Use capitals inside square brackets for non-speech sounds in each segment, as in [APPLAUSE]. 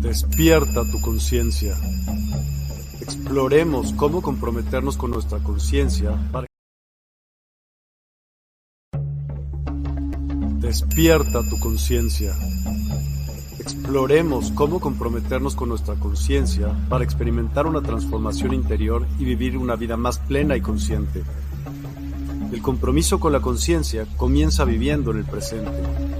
Despierta tu conciencia. Exploremos cómo comprometernos con nuestra conciencia para... Despierta tu conciencia. Exploremos cómo comprometernos con nuestra conciencia para experimentar una transformación interior y vivir una vida más plena y consciente. El compromiso con la conciencia comienza viviendo en el presente.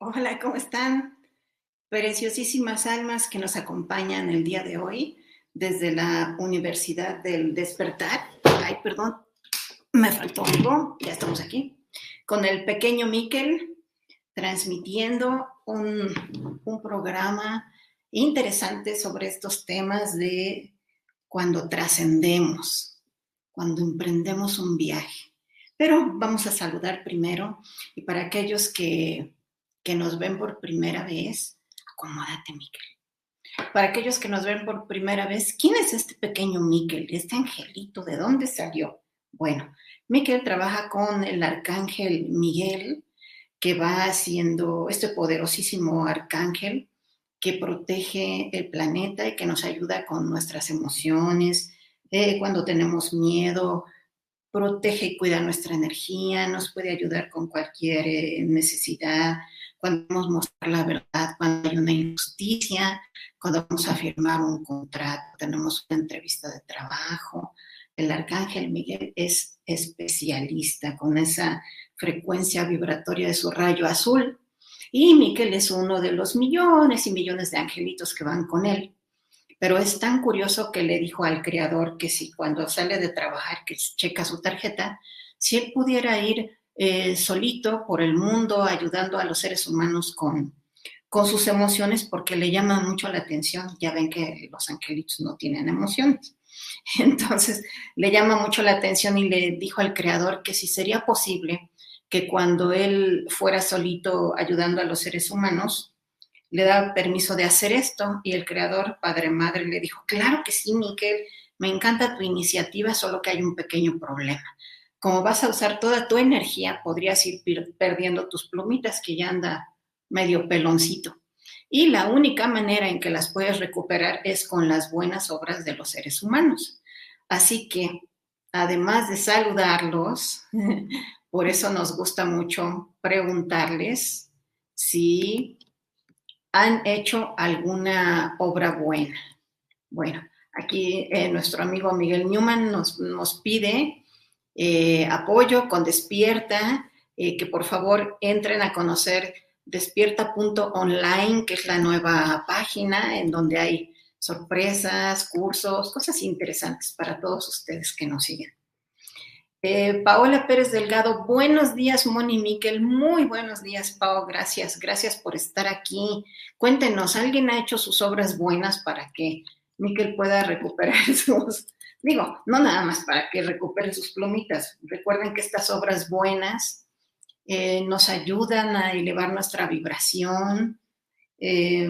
Hola, ¿cómo están? Preciosísimas almas que nos acompañan el día de hoy desde la Universidad del Despertar. Ay, perdón, me faltó algo, ya estamos aquí. Con el pequeño Miquel, transmitiendo un, un programa interesante sobre estos temas de cuando trascendemos, cuando emprendemos un viaje. Pero vamos a saludar primero y para aquellos que que nos ven por primera vez, acomódate, Miquel. Para aquellos que nos ven por primera vez, ¿quién es este pequeño Miquel? Este angelito, ¿de dónde salió? Bueno, Miquel trabaja con el arcángel Miguel, que va haciendo este poderosísimo arcángel que protege el planeta y que nos ayuda con nuestras emociones, eh, cuando tenemos miedo, protege y cuida nuestra energía, nos puede ayudar con cualquier eh, necesidad, cuando a mostrar la verdad, cuando hay una injusticia, cuando vamos a firmar un contrato, tenemos una entrevista de trabajo. El arcángel Miguel es especialista con esa frecuencia vibratoria de su rayo azul. Y Miguel es uno de los millones y millones de angelitos que van con él. Pero es tan curioso que le dijo al creador que si cuando sale de trabajar, que checa su tarjeta, si él pudiera ir eh, solito por el mundo ayudando a los seres humanos con, con sus emociones porque le llama mucho la atención. Ya ven que los angelitos no tienen emociones. [LAUGHS] Entonces le llama mucho la atención y le dijo al creador que si sería posible que cuando él fuera solito ayudando a los seres humanos, le da permiso de hacer esto. Y el creador, padre madre, le dijo, claro que sí, Miquel, me encanta tu iniciativa, solo que hay un pequeño problema como vas a usar toda tu energía, podrías ir perdiendo tus plumitas que ya anda medio peloncito. Y la única manera en que las puedes recuperar es con las buenas obras de los seres humanos. Así que, además de saludarlos, [LAUGHS] por eso nos gusta mucho preguntarles si han hecho alguna obra buena. Bueno, aquí eh, nuestro amigo Miguel Newman nos, nos pide eh, apoyo con Despierta, eh, que por favor entren a conocer despierta.online, que es la nueva página en donde hay sorpresas, cursos, cosas interesantes para todos ustedes que nos siguen. Eh, Paola Pérez Delgado, buenos días, Moni Miquel. Muy buenos días, Pao. Gracias, gracias por estar aquí. Cuéntenos, ¿alguien ha hecho sus obras buenas para que Miquel pueda recuperar [LAUGHS] sus, digo, no nada más para que recupere sus plumitas. Recuerden que estas obras buenas eh, nos ayudan a elevar nuestra vibración, eh,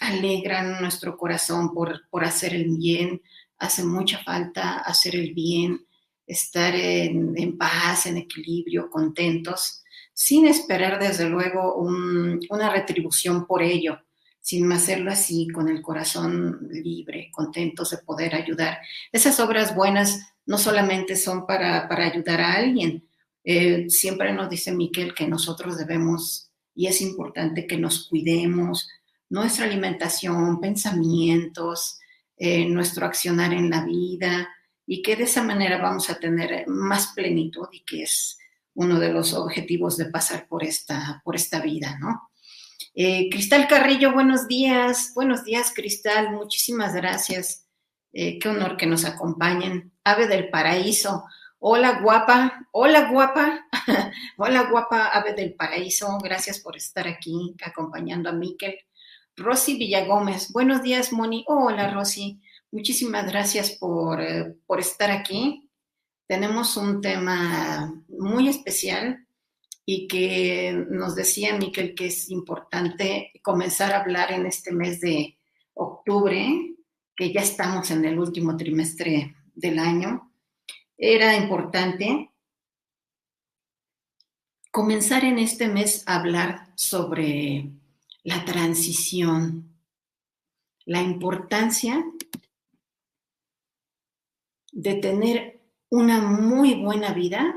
alegran nuestro corazón por, por hacer el bien. Hace mucha falta hacer el bien estar en, paz, en equilibrio, contentos, sin esperar desde luego una retribución por ello, sin hacerlo así, con el corazón libre, contentos de poder ayudar. Esas obras buenas no solamente son para, ayudar a alguien, eh, siempre nos dice Miquel que nosotros debemos, y es importante que nos cuidemos, nuestra alimentación, pensamientos, eh, nuestro accionar en la vida, y que de esa manera vamos a tener más plenitud y que es uno de los objetivos de pasar por esta, por esta vida, ¿no? Eh, Cristal Carrillo, buenos días, buenos días Cristal, muchísimas gracias, eh, qué honor que nos acompañen. Ave del Paraíso, hola guapa, hola guapa, [LAUGHS] hola guapa Ave del Paraíso, gracias por estar aquí acompañando a Miquel. Rosy Villagómez, buenos días Moni, hola Rosy. Muchísimas gracias por, eh, por estar aquí. Tenemos un tema muy especial y que nos decía Miquel que es importante comenzar a hablar en este mes de octubre, que ya estamos en el último trimestre del año. Era importante comenzar en este mes a hablar sobre la transición, la importancia de tener una muy buena vida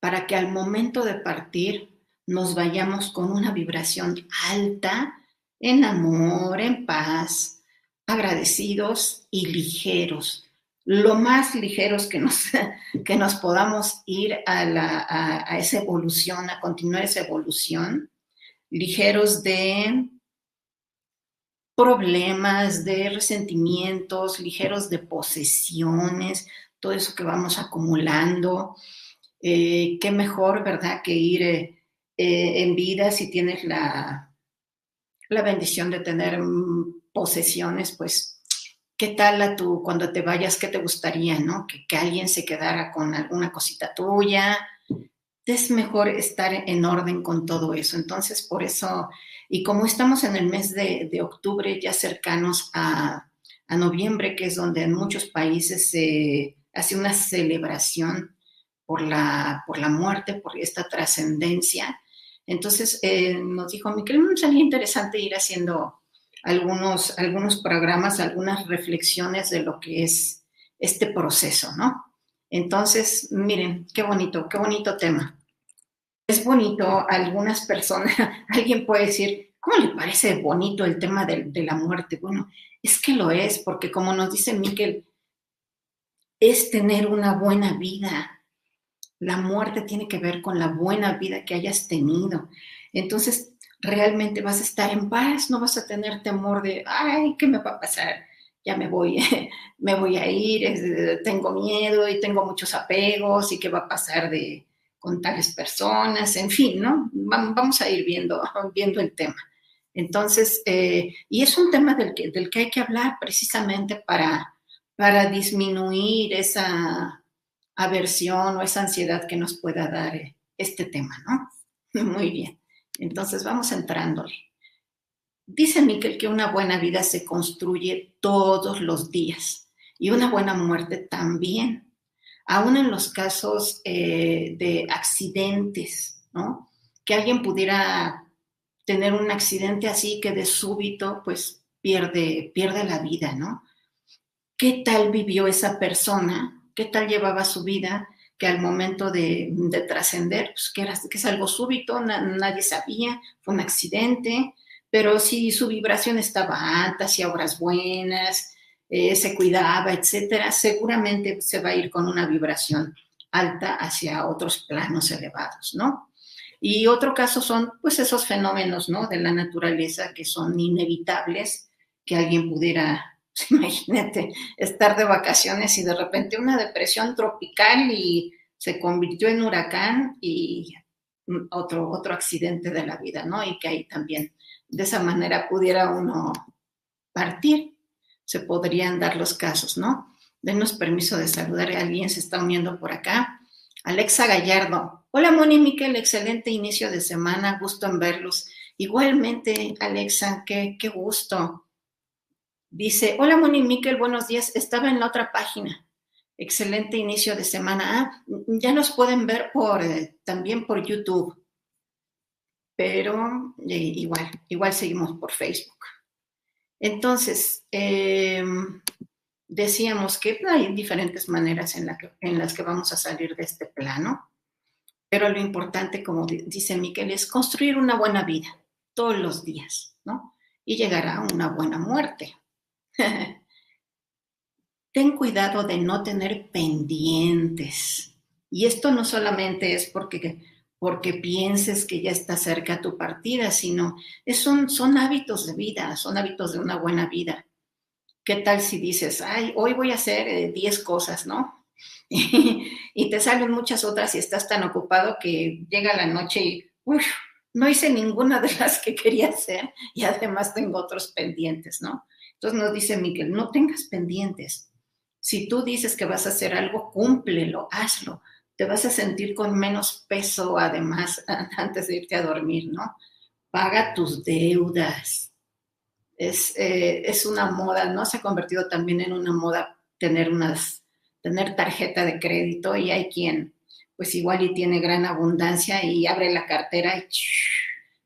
para que al momento de partir nos vayamos con una vibración alta, en amor, en paz, agradecidos y ligeros. Lo más ligeros que nos, [LAUGHS] que nos podamos ir a, a esa evolución, a continuar esa evolución, ligeros de problemas, de resentimientos, ligeros de posesiones, todo eso que vamos acumulando. Eh, qué mejor, ¿verdad?, que ir eh, eh, en vida si tienes la, la bendición de tener mm, posesiones, pues, ¿qué tal a tú cuando te vayas? ¿Qué te gustaría, no? Que, que alguien se quedara con alguna cosita tuya. Es mejor estar en orden con todo eso. Entonces, por eso y como estamos en el mes de, octubre, ya cercanos a, noviembre, que es donde en muchos países se hace una celebración por la, por la muerte, por esta trascendencia, entonces eh, nos dijo, Miquel, me sería interesante ir haciendo algunos, algunos programas, algunas reflexiones de lo que es este proceso, ¿no? Entonces, miren, qué bonito, qué bonito tema es bonito, algunas personas, [LAUGHS] alguien puede decir, ¿cómo le parece bonito el tema de, la muerte? Bueno, es que lo es, porque como nos dice Miquel, es tener una buena vida. La muerte tiene que ver con la buena vida que hayas tenido. Entonces, realmente vas a estar en paz, no vas a tener temor de, ay, ¿qué me va a pasar? Ya me voy, [LAUGHS] me voy a ir, tengo miedo y tengo muchos apegos y qué va a pasar de, con tales personas, en fin, ¿no? Vamos a ir viendo, [LAUGHS] viendo el tema. Entonces, eh, y es un tema del que, del que hay que hablar precisamente para, para disminuir esa aversión o esa ansiedad que nos pueda dar eh, este tema, ¿no? [LAUGHS] Muy bien. Entonces, vamos entrándole. Dice Miquel que una buena vida se construye todos los días y una buena muerte también aún en los casos eh, de accidentes, ¿no? Que alguien pudiera tener un accidente así que de súbito, pues pierde, pierde la vida, ¿no? ¿Qué tal vivió esa persona? ¿Qué tal llevaba su vida? Que al momento de, trascender, pues que, era, que es algo súbito, nadie sabía, fue un accidente, pero si su vibración estaba alta, hacía obras buenas, eh, se cuidaba, etcétera, seguramente se va a ir con una vibración alta hacia otros planos elevados, ¿no? Y otro caso son pues esos fenómenos, ¿no? De la naturaleza que son inevitables, que alguien pudiera, [LAUGHS] imagínate, estar de vacaciones y de repente una depresión tropical y se convirtió en huracán y otro, otro accidente de la vida, ¿no? Y que ahí también de esa manera pudiera uno partir. Se podrían dar los casos, ¿no? Denos permiso de saludar a alguien, se está uniendo por acá. Alexa Gallardo. Hola, Moni Miquel, excelente inicio de semana, gusto en verlos. Igualmente, Alexa, qué, qué gusto. Dice, hola, Moni Miquel, buenos días. Estaba en la otra página. Excelente inicio de semana. Ah, ya nos pueden ver por, eh, también por YouTube, pero eh, igual, igual seguimos por Facebook. Entonces, em, decíamos que hay diferentes maneras en, en, las que vamos a salir de este plano, pero lo importante, como dice Miquel, es construir una buena vida todos los días, ¿no? Y llegar a una buena muerte. [LAUGHS] ten cuidado de no tener pendientes. Y esto no solamente es porque, porque pienses que ya está cerca tu partida, sino es, son, son hábitos de vida, son hábitos de una buena vida. ¿Qué tal si dices, ay, hoy voy a hacer 10 eh, cosas, ¿no? [LAUGHS] y te salen muchas otras y estás tan ocupado que llega la noche y, uff, no hice ninguna de las que quería hacer y además tengo otros pendientes, ¿no? Entonces nos dice Miguel, no tengas pendientes, si tú dices que vas a hacer algo, cúmplelo, hazlo. Te vas a sentir con menos peso, además, [LAUGHS] antes de irte a dormir, ¿no? Paga tus deudas. Es, eh, es una moda, ¿no? Se ha convertido también en una moda tener unas, tener tarjeta de crédito y hay quien, pues igual y tiene gran abundancia y abre la cartera y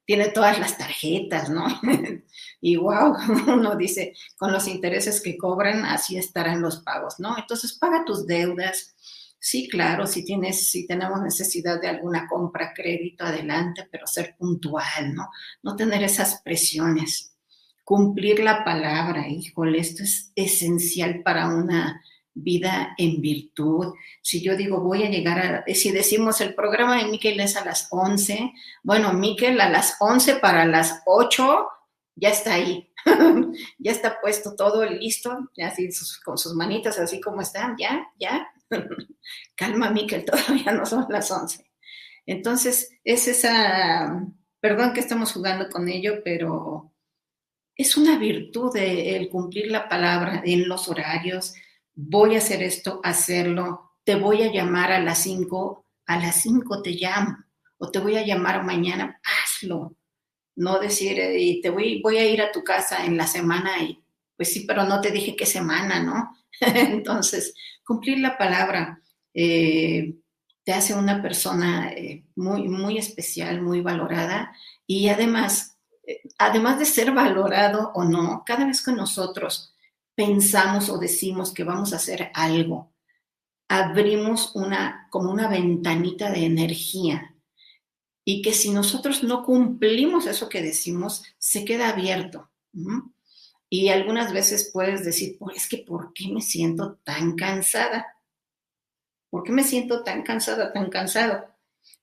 tiene todas las tarjetas, ¿no? [LAUGHS] y wow, [LAUGHS] uno dice, con los intereses que cobran, así estarán los pagos, ¿no? Entonces, paga tus deudas. Sí, claro, si tienes, si tenemos necesidad de alguna compra, crédito, adelante, pero ser puntual, ¿no? No tener esas presiones. Cumplir la palabra, híjole, esto es esencial para una vida en virtud. Si yo digo, voy a llegar a, si decimos el programa de Miquel es a las 11, bueno, Miquel a las 11 para las 8 ya está ahí, [LAUGHS] ya está puesto todo listo, así con sus manitas así como están, ya, ya. [LAUGHS] Calma, Miquel, [LAUGHS] todavía no son las 11. Entonces, es esa, perdón que estamos jugando con ello, pero es una virtud el cumplir la palabra en los horarios. Voy a hacer esto, hacerlo. Te voy a llamar a las 5, a las 5 te llamo. O te voy a llamar mañana, hazlo no decir, eh, y te voy, voy a ir a tu casa en la semana y pues sí, pero no te dije qué semana, ¿no? [LAUGHS] Entonces, cumplir la palabra eh, te hace una persona eh, muy, muy especial, muy valorada y además, además de ser valorado o no, cada vez que nosotros pensamos o decimos que vamos a hacer algo, abrimos una, como una ventanita de energía y que si nosotros no cumplimos eso que decimos, se queda abierto. Y algunas veces puedes decir, pues es que ¿por qué me siento tan cansada? ¿Por qué me siento tan cansada, tan cansado?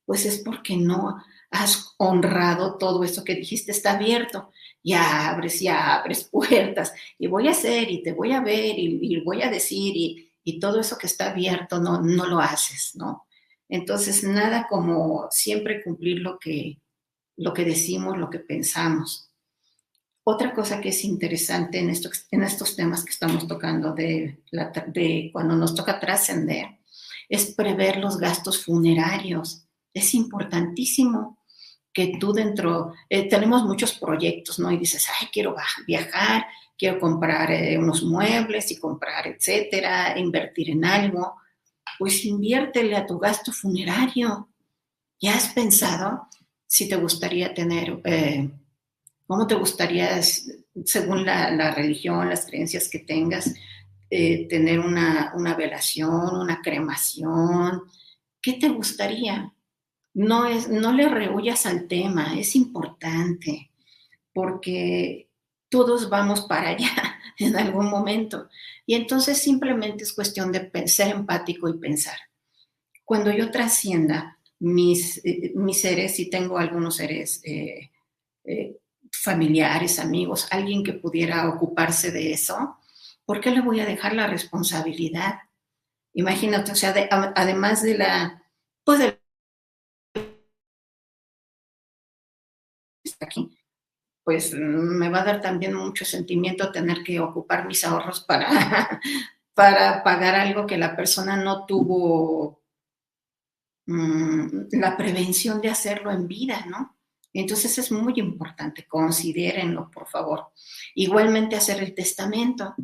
Pues es porque no has honrado todo eso que dijiste, está abierto. Ya abres, ya abres [LAUGHS] puertas y voy a hacer y te voy a ver y, voy a decir y, y, todo eso que está abierto no, no lo haces, ¿no? Entonces, nada como siempre cumplir lo que, lo que decimos, lo que pensamos. Otra cosa que es interesante en, en estos temas que estamos tocando de, de cuando nos toca trascender es prever los gastos funerarios. Es importantísimo que tú dentro, eh, tenemos muchos proyectos, ¿no? Y dices, ay, quiero viajar, quiero comprar eh, unos muebles y comprar, etcétera, invertir en algo pues inviértele a tu gasto funerario. ¿Ya has pensado si te gustaría tener, eh, cómo te gustaría, según la, religión, las creencias que tengas, eh, tener una, velación, una cremación? ¿Qué te gustaría? No, es, no le rehuyas al tema, es importante, porque todos vamos para allá [LAUGHS] en algún momento. Y entonces simplemente es cuestión de ser empático y pensar. Cuando yo trascienda, mis, eh, mis seres, si tengo algunos seres eh, eh, familiares, amigos, alguien que pudiera ocuparse de eso, ¿por qué le voy a dejar la responsabilidad? Imagínate, o sea, además de la, pues de aquí, pues me va a dar también mucho sentimiento tener que ocupar mis ahorros para, [LAUGHS] para pagar algo que la persona no tuvo mm, la prevención de hacerlo en vida, ¿no? Entonces es muy importante, considérenlo, por favor. Igualmente hacer el testamento.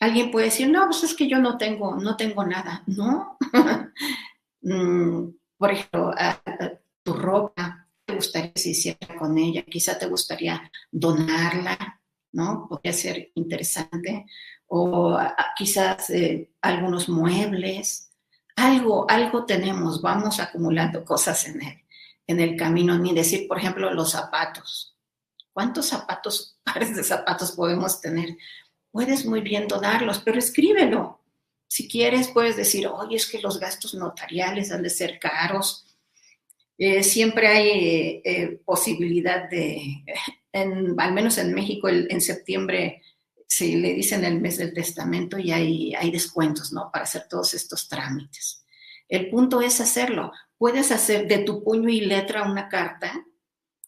Alguien puede decir, no, pues es que yo no tengo, no tengo nada. No. [LAUGHS] Mm, por ejemplo, tu ropa, gustaría que se hiciera con ella? Quizá te gustaría donarla, ¿no? Podría ser interesante. O quizás eh, algunos muebles. Algo, algo tenemos, vamos acumulando cosas en él en el camino, ni decir, por ejemplo, los zapatos. ¿Cuántos zapatos, [LAUGHS] pares de zapatos podemos tener? Puedes muy bien donarlos, pero escríbelo. Si quieres, puedes decir, oye, es que los gastos notariales han de ser caros. Eh, siempre hay eh, posibilidad de, [LAUGHS] al menos en México, en septiembre se le dicen el mes del testamento y hay, hay descuentos, ¿no? Para hacer todos estos trámites. El punto es hacerlo puedes hacer de tu puño y letra una carta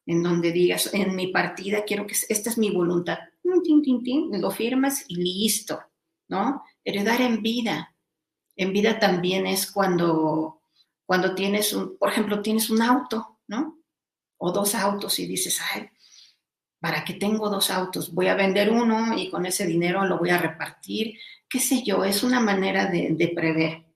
en donde digas, en mi partida quiero que, esta es mi voluntad, lo firmas y listo, ¿no? Heredar en vida. En vida también es cuando, cuando tienes un, por ejemplo, tienes un auto, ¿no? O dos autos y dices, ay, ¿para qué tengo dos autos? Voy a vender uno y con ese dinero lo voy a repartir, qué sé yo, es una manera de, de prever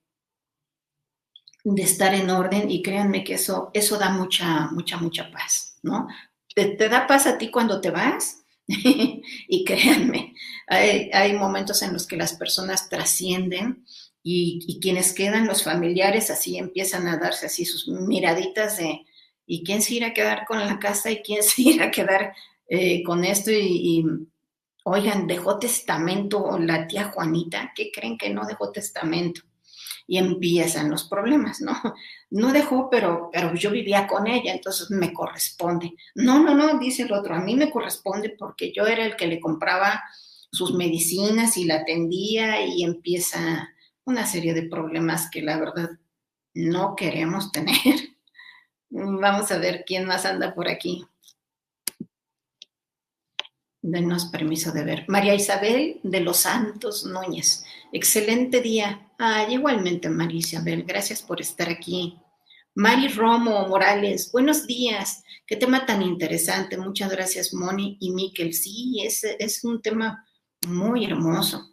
de estar en orden y créanme que eso, eso da mucha, mucha, mucha paz, ¿no? Te, da paz a ti cuando te vas [LAUGHS] y créanme, hay, momentos en los que las personas trascienden y, quienes quedan, los familiares, así empiezan a darse así sus miraditas de, ¿y quién se irá a quedar con la casa y quién [LAUGHS] se irá a quedar eh, con esto? y oigan, dejó testamento la tía Juanita, ¿qué creen que no dejó testamento? y empiezan los problemas, ¿no? [LAUGHS] No dejó, pero, pero yo vivía con ella, entonces me corresponde. No, no, no, dice el otro, a mí me corresponde porque yo era el que le compraba sus medicinas y la atendía y empieza una serie de problemas que la verdad no queremos tener. [LAUGHS] Vamos a ver quién más anda por aquí. Denos permiso de ver. María Isabel de los Santos Núñez. Excelente día. Ay, igualmente, María Isabel. Gracias por estar aquí. Mari Romo Morales. Buenos días. Qué tema tan interesante. Muchas gracias, Moni y Miquel. Sí, es, es un tema muy hermoso.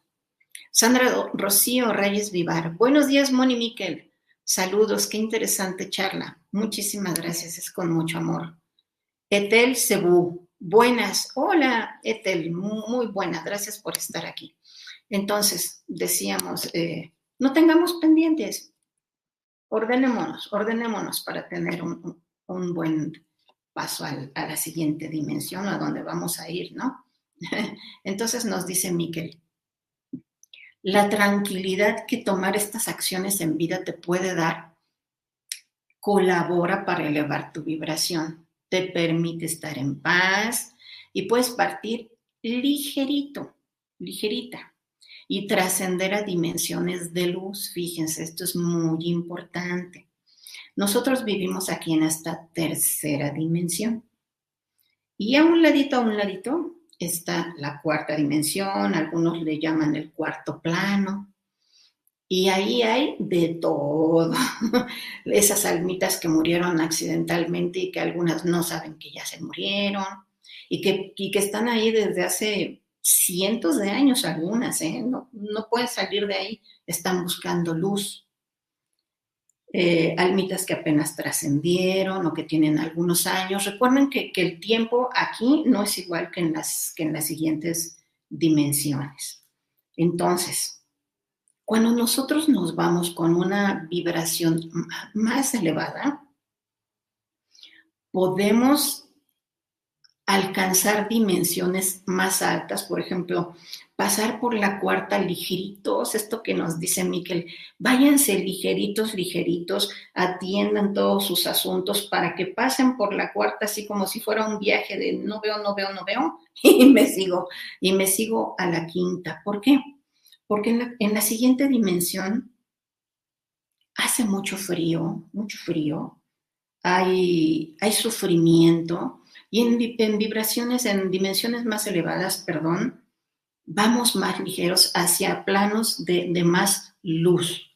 Sandra Rocío Reyes Vivar. Buenos días, Moni Miquel. Saludos. Qué interesante charla. Muchísimas gracias. Es con mucho amor. Etel Cebú. Buenas, hola Etel, muy buenas, gracias por estar aquí. Entonces, decíamos, eh, no tengamos pendientes, ordenémonos, ordenémonos para tener un, buen paso a la siguiente dimensión, a donde vamos a ir, ¿no? [LAUGHS] Entonces nos dice Miquel, la tranquilidad que tomar estas acciones en vida te puede dar colabora para elevar tu vibración te permite estar en paz y puedes partir ligerito, ligerita y trascender a dimensiones de luz. Fíjense, esto es muy importante. Nosotros vivimos aquí en esta tercera dimensión. Y a un ladito, a un ladito, está la cuarta dimensión, algunos le llaman el cuarto plano, y ahí hay de todo. [LAUGHS] Esas almitas que murieron accidentalmente y que algunas no saben que ya se murieron y que, que están ahí desde hace cientos de años algunas, ¿eh? no, no pueden salir de ahí, están buscando luz. Eh, almitas que apenas trascendieron o que tienen algunos años. Recuerden que, que, el tiempo aquí no es igual que en las, que en las siguientes dimensiones. Entonces, cuando nosotros nos vamos con una vibración más elevada, podemos alcanzar dimensiones más altas, por ejemplo, pasar por la cuarta ligeritos, esto que nos dice Miquel, váyanse ligeritos, ligeritos, atiendan todos sus asuntos para que pasen por la cuarta así como si fuera un viaje de no veo, no veo, no veo, [LAUGHS] y me sigo, y me sigo a la quinta. ¿Por qué? Porque en la, en la siguiente dimensión hace mucho frío, mucho frío, hay, hay sufrimiento, y en, vibraciones, en dimensiones más elevadas, perdón, vamos más ligeros hacia planos de, de más luz,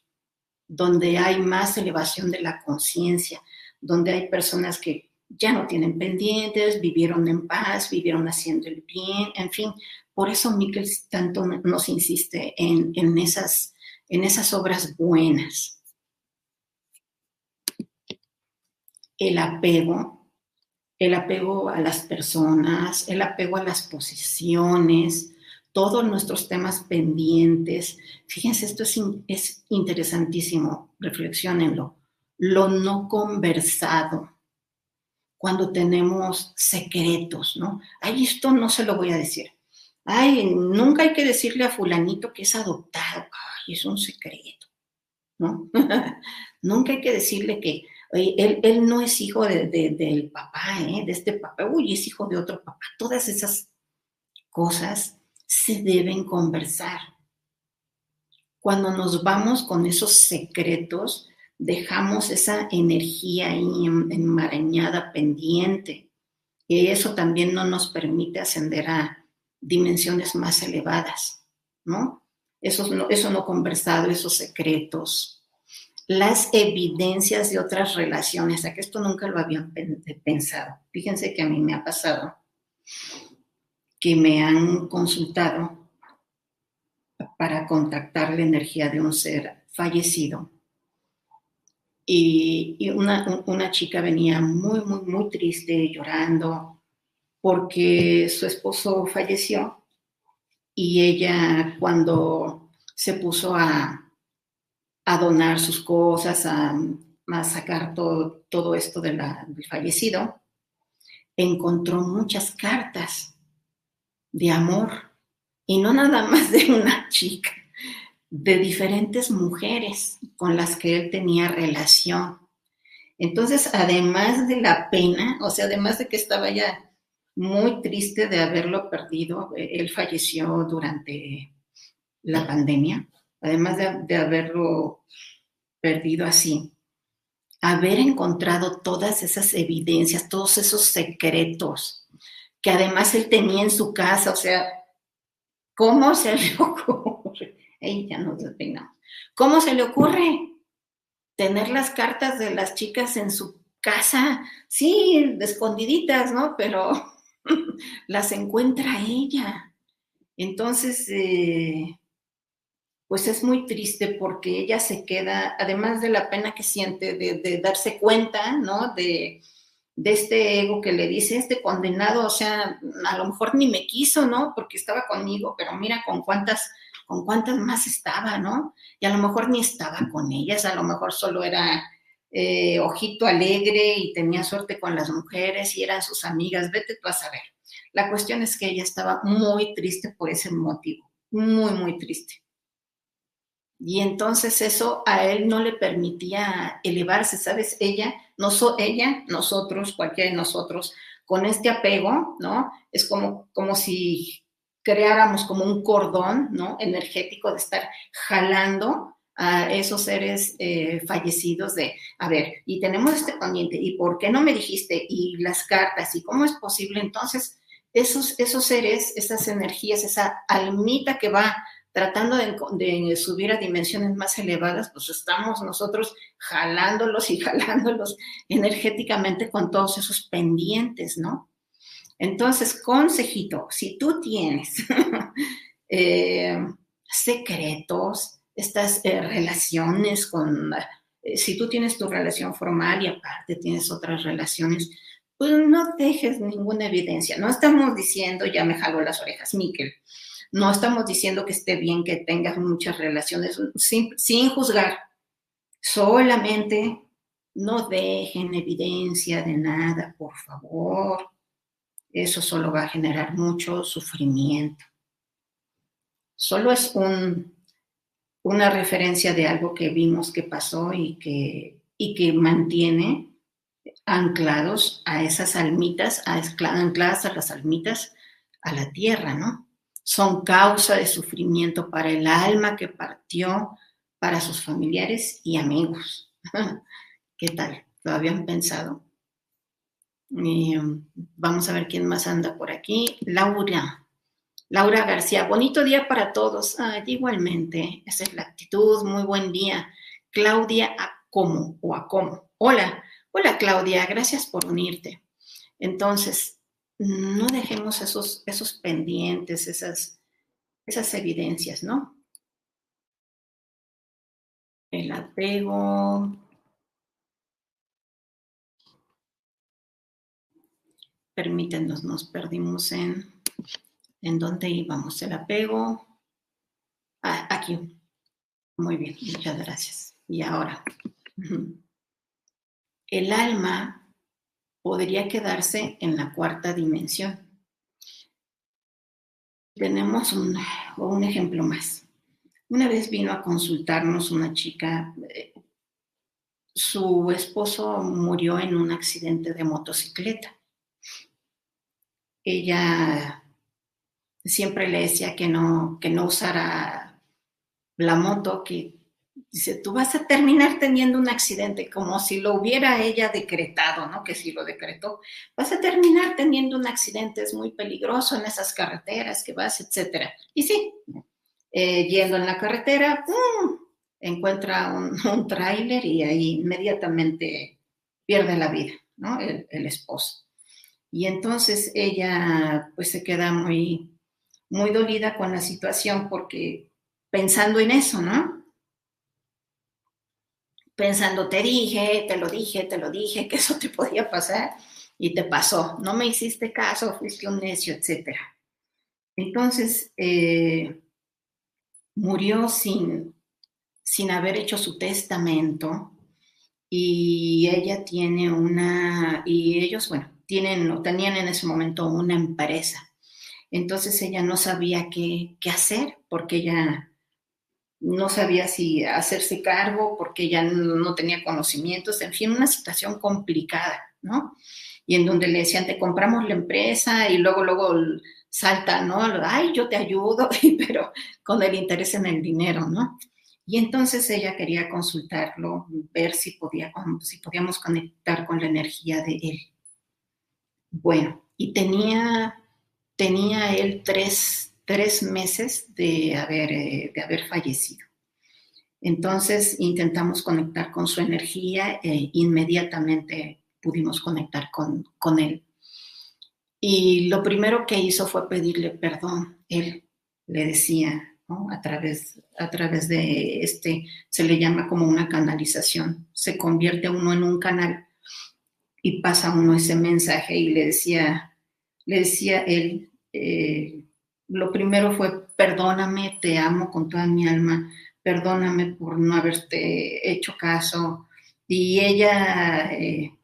donde hay más elevación de la conciencia, donde hay personas que ya no tienen pendientes, vivieron en paz, vivieron haciendo el bien, en fin. Por eso Miquel tanto nos insiste en, en, esas, en esas obras buenas. El apego el apego a las personas, el apego a las posiciones, todos nuestros temas pendientes. Fíjense, esto es, es interesantísimo, reflexionenlo. Lo no conversado, cuando tenemos secretos, ¿no? Ay, esto no se lo voy a decir. Ay, nunca hay que decirle a fulanito que es adoptado. Ay, es un secreto, ¿no? [LAUGHS] nunca hay que decirle que, él, no es hijo del papá, ¿eh? de este papá, uy, es hijo de otro papá. Todas esas cosas se deben conversar. Cuando nos vamos con esos secretos, dejamos esa energía ahí enmarañada, pendiente. Y eso también no nos permite ascender a dimensiones más elevadas, ¿no? Eso no, eso no conversado, esos secretos, las evidencias de otras relaciones, a que esto nunca lo habían pensado. Fíjense que a mí me ha pasado que me han consultado para contactar la energía de un ser fallecido. Y, una, una, chica venía muy, muy, muy triste, llorando, porque su esposo falleció y ella cuando se puso a a donar sus cosas, a, sacar todo, todo esto del fallecido, encontró muchas cartas de amor y no nada más de una chica, de diferentes mujeres con las que él tenía relación. Entonces, además de la pena, o sea, además de que estaba ya muy triste de haberlo perdido, él falleció durante la pandemia, además de, haberlo perdido así, haber encontrado todas esas evidencias, todos esos secretos que además él tenía en su casa, o sea, ¿cómo se le [LAUGHS] ocurre? Ella nos despeinamos. ¿Cómo se le ocurre tener las cartas de las chicas en su casa? Sí, escondiditas, ¿no? Pero [LAUGHS] las encuentra ella. Entonces, eh, pues es muy triste porque ella se queda, además de la pena que siente de, darse cuenta, ¿no? De, este ego que le dice, este condenado, o sea, a lo mejor ni me quiso, ¿no? Porque estaba conmigo, pero mira con cuántas, con cuántas más estaba, ¿no? Y a lo mejor ni estaba con ellas, a lo mejor solo era eh, ojito alegre y tenía suerte con las mujeres y eran sus amigas, vete tú a saber. La cuestión es que ella estaba muy triste por ese motivo, muy, muy triste. Y entonces eso a él no le permitía elevarse, ¿sabes? Ella, no ella, nosotros, cualquiera de nosotros, con este apego, ¿no? Es como, como si creáramos como un cordón, ¿no? Energético de estar jalando a esos seres eh, fallecidos de, a ver, y tenemos este pendiente, ¿y por qué no me dijiste? Y las cartas, ¿y cómo es posible? Entonces, esos, esos seres, esas energías, esa almita que va tratando de, subir a dimensiones más elevadas, pues estamos nosotros jalándolos y [LAUGHS] jalándolos energéticamente con todos esos pendientes, ¿no? Entonces, consejito, si tú tienes [LAUGHS] eh, secretos, estas eh, relaciones con, eh, si tú tienes tu relación formal y aparte tienes otras relaciones, pues no dejes ninguna evidencia. No estamos diciendo, ya me jalo las orejas, Miquel, no estamos diciendo que esté bien que tengas muchas relaciones sin, juzgar. Solamente no dejen evidencia de nada, por favor. eso solo va a generar mucho sufrimiento. Solo es un, una referencia de algo que vimos que pasó y que, y que mantiene anclados a esas almitas, ancladas a las almitas, a la tierra, ¿no? Son causa de sufrimiento para el alma que partió, para sus familiares y amigos. [LAUGHS] ¿Qué tal? ¿Lo habían pensado? Um, vamos a ver quién más anda por aquí. Laura. Laura García, bonito día para todos. igualmente, esa es la actitud, muy buen día. Claudia Acomo o Acomo. Hola, hola Claudia, gracias por unirte. Entonces, no dejemos esos, esos pendientes, esas, esas evidencias, ¿no? El apego, Permítenos, nos perdimos en, en dónde íbamos, el apego. Ah, aquí. Muy bien, muchas gracias. Y ahora, el alma podría quedarse en la cuarta dimensión. Tenemos un, un ejemplo más. Una vez vino a consultarnos una chica, eh, su esposo murió en un accidente de motocicleta ella siempre le decía que no, que no usara la moto, que dice, tú vas a terminar teniendo un accidente, como si lo hubiera ella decretado, ¿no? Que si lo decretó, vas a terminar teniendo un accidente, es muy peligroso en esas carreteras que vas, etcétera. Y sí, eh, yendo en la carretera, encuentra un, [LAUGHS] un tráiler y ahí inmediatamente pierde la vida, ¿no? el esposo. Y entonces ella pues se queda muy, muy dolida con la situación porque pensando en eso, ¿no? Pensando, te dije, te lo dije, te lo dije, que eso te podía pasar y te pasó. No me hiciste caso, fuiste un necio, etc. Entonces, eh, murió sin, sin haber hecho su testamento y ella tiene una, y ellos, bueno, tienen o tenían en ese momento una empresa. Entonces ella no sabía qué, qué hacer porque ella no sabía si hacerse cargo, porque ella no tenía conocimientos, en fin, una situación complicada, ¿no? Y en donde le decían, te compramos la empresa y luego, luego salta, ¿no? Ay, yo te ayudo, [LAUGHS] pero con el interés en el dinero, ¿no? Y entonces ella quería consultarlo, ver si, podía, si podíamos conectar con la energía de él. Bueno, y tenía, tenía él tres, meses de haber, eh, de haber fallecido. Entonces intentamos conectar con su energía e inmediatamente pudimos conectar con, con él. Y lo primero que hizo fue pedirle perdón. Él le decía, a, través, a través de este, se le llama como una canalización, se convierte uno en un canal y pasa uno ese mensaje y le decía, le decía él, eh, lo primero fue, perdóname, te amo con toda mi alma, perdóname por no haberte hecho caso. Y ella eh,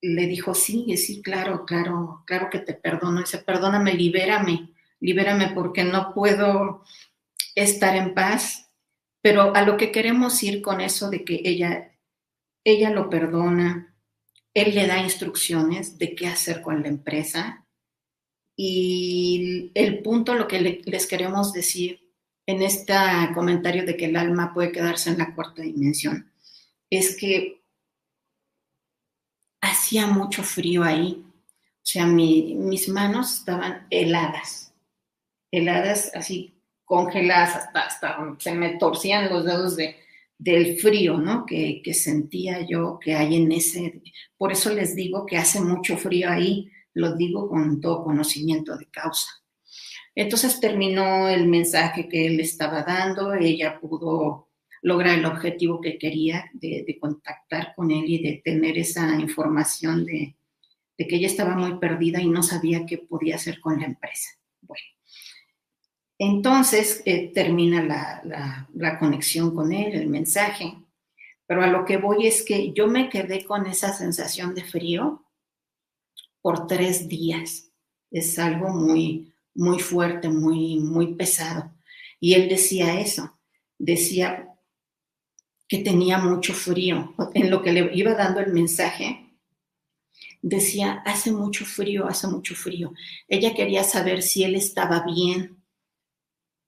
le dijo, sí, sí, claro, claro, claro que te perdono. Dice, perdóname, libérame, libérame porque no puedo estar en paz. Pero a lo que queremos ir con eso de que ella, ella lo perdona, él le da instrucciones de qué hacer con la empresa y el punto, lo que les queremos decir en este comentario de que el alma puede quedarse en la cuarta dimensión, es que hacía mucho frío ahí. O sea, mis manos estaban heladas, heladas así congeladas, hasta, hasta se me torcían los dedos de, del frío, ¿no? Que, sentía yo que hay en ese, por eso les digo que hace mucho frío ahí, lo digo con todo conocimiento de causa. Entonces terminó el mensaje que él estaba dando, ella pudo lograr el objetivo que quería de, contactar con él y de tener esa información de, de que ella estaba muy perdida y no sabía qué podía hacer con la empresa. Bueno, entonces eh, termina la, conexión con él, el mensaje, pero a lo que voy es que yo me quedé con esa sensación de frío por tres días. Es algo muy, muy fuerte, muy, muy pesado. Y él decía eso, decía que tenía mucho frío. En lo que le iba dando el mensaje, decía, hace mucho frío, hace mucho frío. Ella quería saber si él estaba bien.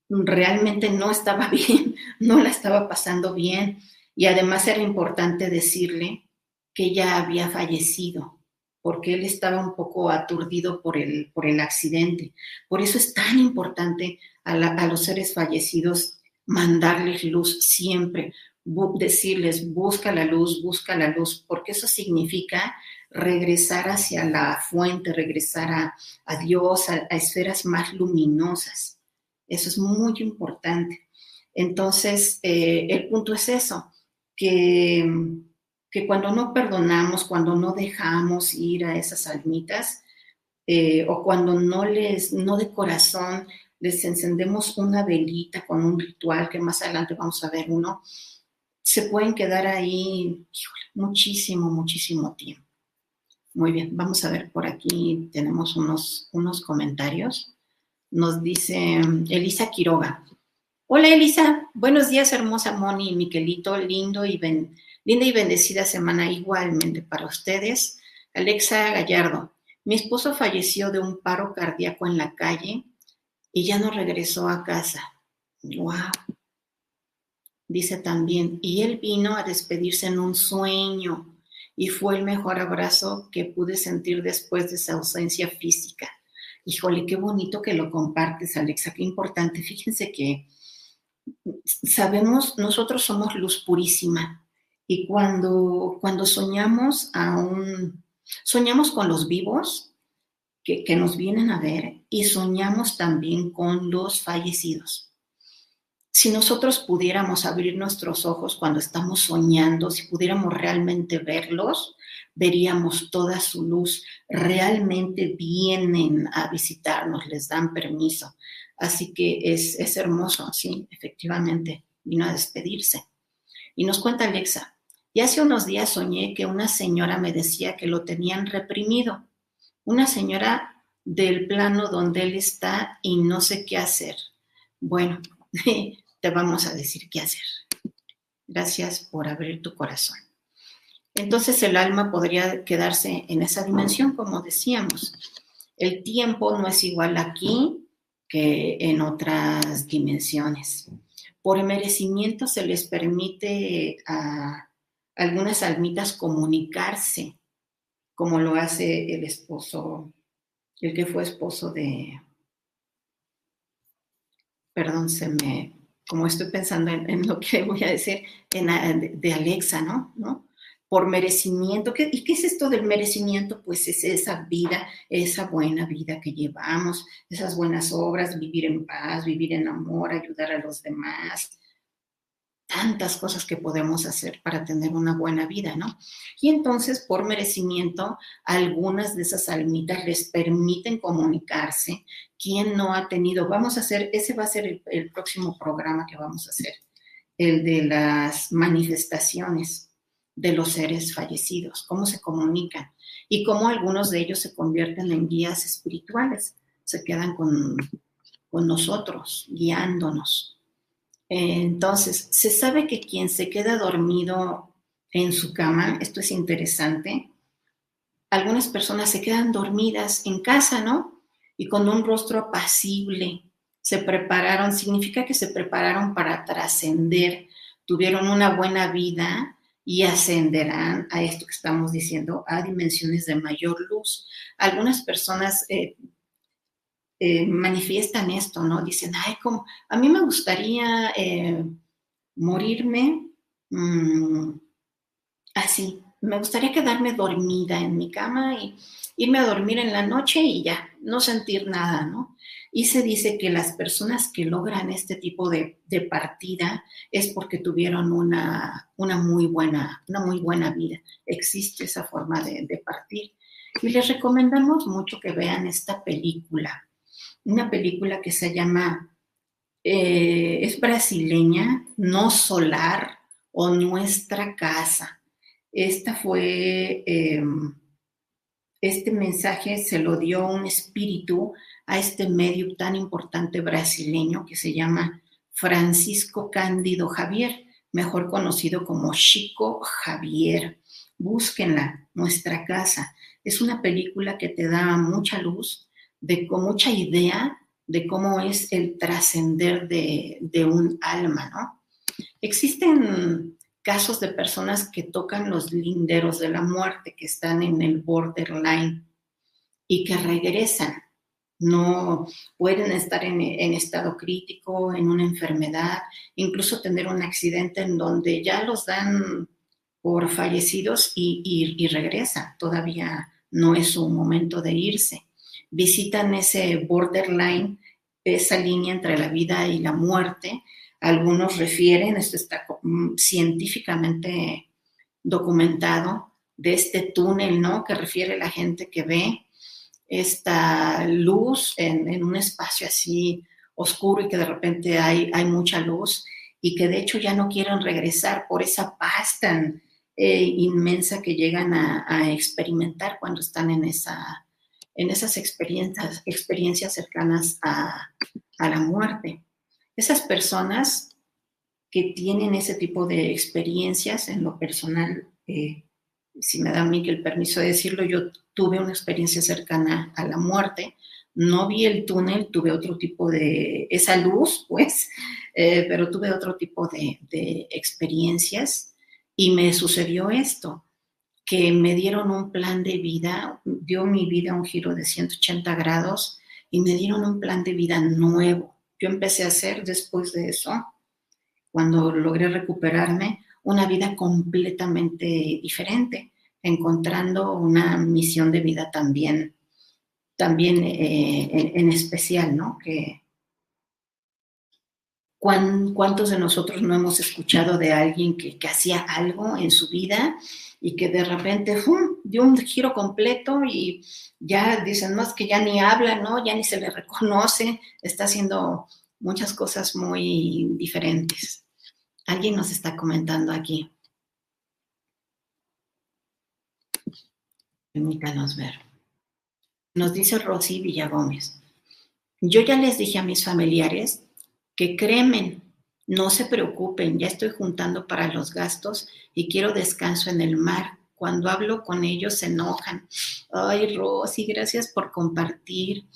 Realmente no estaba [LAUGHS] bien, no la estaba pasando bien. Y además era importante decirle que ella había fallecido, porque él estaba un poco aturdido por el, por el accidente. Por eso es tan importante a, los seres fallecidos mandarles luz siempre, decirles, busca la luz, busca la luz, porque eso significa regresar hacia la fuente, regresar a, Dios, a, esferas más luminosas. Eso es muy importante. Entonces, eh, el punto es eso, que, que, cuando no perdonamos, cuando no dejamos ir a esas almitas, eh, o cuando no les, no de corazón, les encendemos una velita con un ritual, que más adelante vamos a ver uno, se pueden quedar ahí muchísimo, muchísimo tiempo. Muy bien, vamos a ver por aquí, tenemos unos, unos comentarios. Nos dice Elisa Quiroga. Hola Elisa, buenos días hermosa Moni Miquelito, lindo y linda y bendecida semana igualmente para ustedes. Alexa Gallardo, mi esposo falleció de un paro cardíaco en la calle y ya no regresó a casa. Wow. Dice también, y él vino a despedirse en un sueño y fue el mejor abrazo que pude sentir después de esa ausencia física. Híjole, qué bonito que lo compartes, Alexa, qué importante. Fíjense que sabemos, nosotros somos luz purísima y cuando, cuando soñamos aún, soñamos con los vivos que, que nos vienen a ver y soñamos también con los fallecidos si nosotros pudiéramos abrir nuestros ojos cuando estamos soñando, si pudiéramos realmente verlos, veríamos toda su luz. Realmente vienen a visitarnos, les dan permiso. Así que es, es hermoso, sí, efectivamente, vino a despedirse. Y nos cuenta Alexa, y hace unos días soñé que una señora me decía que lo tenían reprimido, una señora del plano donde él está y no sé qué hacer. Bueno, [LAUGHS] te vamos a decir qué hacer. Gracias por abrir tu corazón. Entonces el alma podría quedarse en esa dimensión, como decíamos. El tiempo no es igual aquí que en otras dimensiones. Por merecimiento se les permite a algunas almitas comunicarse, como lo hace el esposo, el que fue esposo de, perdón, se me como estoy pensando en, lo que [LAUGHS] voy a decir en, de, Alexa, ¿no? ¿no? Por merecimiento. ¿Y qué es esto del merecimiento? Pues es esa vida, esa buena vida que llevamos, esas buenas obras, vivir en paz, vivir en amor, ayudar a los demás, tantas cosas que podemos hacer para tener una buena vida, ¿no? Y entonces, por merecimiento, algunas de esas almitas les permiten comunicarse. ¿Quién no ha tenido? Vamos a hacer, ese va a ser el, próximo programa que vamos a hacer, el de las manifestaciones de los seres fallecidos, cómo se comunican y cómo algunos de ellos se convierten en guías espirituales, se quedan con, con nosotros, guiándonos. Entonces, se sabe que quien se queda dormido en su cama, esto es interesante, algunas personas se quedan dormidas en casa, ¿no? Y con un rostro apacible, se prepararon, significa que se prepararon para trascender, tuvieron una buena vida y ascenderán a esto que estamos diciendo, a dimensiones de mayor luz. Algunas personas eh, eh, manifiestan esto, ¿no? Dicen, ay, como, a mí me gustaría eh, morirme mm, así, me gustaría quedarme dormida en mi cama y irme a dormir en la noche y ya, no sentir nada, ¿no? Y se dice que las personas que logran este tipo de, partida es porque tuvieron una, una, muy buena, una muy buena vida. Existe esa forma de, de partir. Y les recomendamos mucho que vean esta película una película que se llama, eh, es brasileña, No Solar o Nuestra Casa. Esta fue, em, este mensaje se lo dio un espíritu a este medio tan importante brasileño que se llama Francisco Cándido Javier, mejor conocido como Chico Javier. Búsquenla, Nuestra Casa. Es una película que te da mucha luz, de, con mucha idea de cómo es el trascender de, de un alma, ¿no? Existen casos de personas que tocan los linderos de la muerte, que están en el borderline y que regresan. No pueden estar en, estado crítico, en una enfermedad, incluso tener un accidente en donde ya los dan por fallecidos y, y regresan. Todavía no es su momento de irse. Visitan ese borderline, esa línea entre la vida y la muerte, algunos refieren, esto está mm, científicamente documentado, de este túnel, ¿no? Que refiere la gente que ve esta luz en, un espacio así oscuro y que de repente hay, mucha luz y que de hecho ya no quieren regresar por esa paz tan eh, inmensa que llegan a, experimentar cuando están en, esa, en esas experiencias, experiencias cercanas a, a la muerte. Esas personas que tienen ese tipo de experiencias en lo personal, eh, si me da a mí el permiso de decirlo, yo tuve una experiencia cercana a la muerte, no vi el túnel, tuve otro tipo de, esa luz, [LAUGHS] pues, eh, pero tuve otro tipo de, de experiencias y me sucedió esto, que me dieron un plan de vida, dio mi vida un giro de 180 grados y me dieron un plan de vida nuevo yo empecé a hacer después de eso, cuando logré recuperarme, una vida completamente diferente, encontrando una misión de vida también, también eh, en, especial, ¿no? Que, ¿Cuántos de nosotros no hemos escuchado de alguien que, hacía algo en su vida y que de repente dio un giro completo y ya dicen, no, es que ya ni habla, ¿no? Ya ni se le reconoce, está haciendo muchas cosas muy diferentes. Alguien nos está comentando aquí. Permítanos ver. Nos dice Rosy Villagómez. Yo ya les dije a mis familiares que cremen no se preocupen, ya estoy juntando para los gastos y quiero descanso en el mar. Cuando hablo con ellos se enojan. Ay, Rosy, gracias por compartir.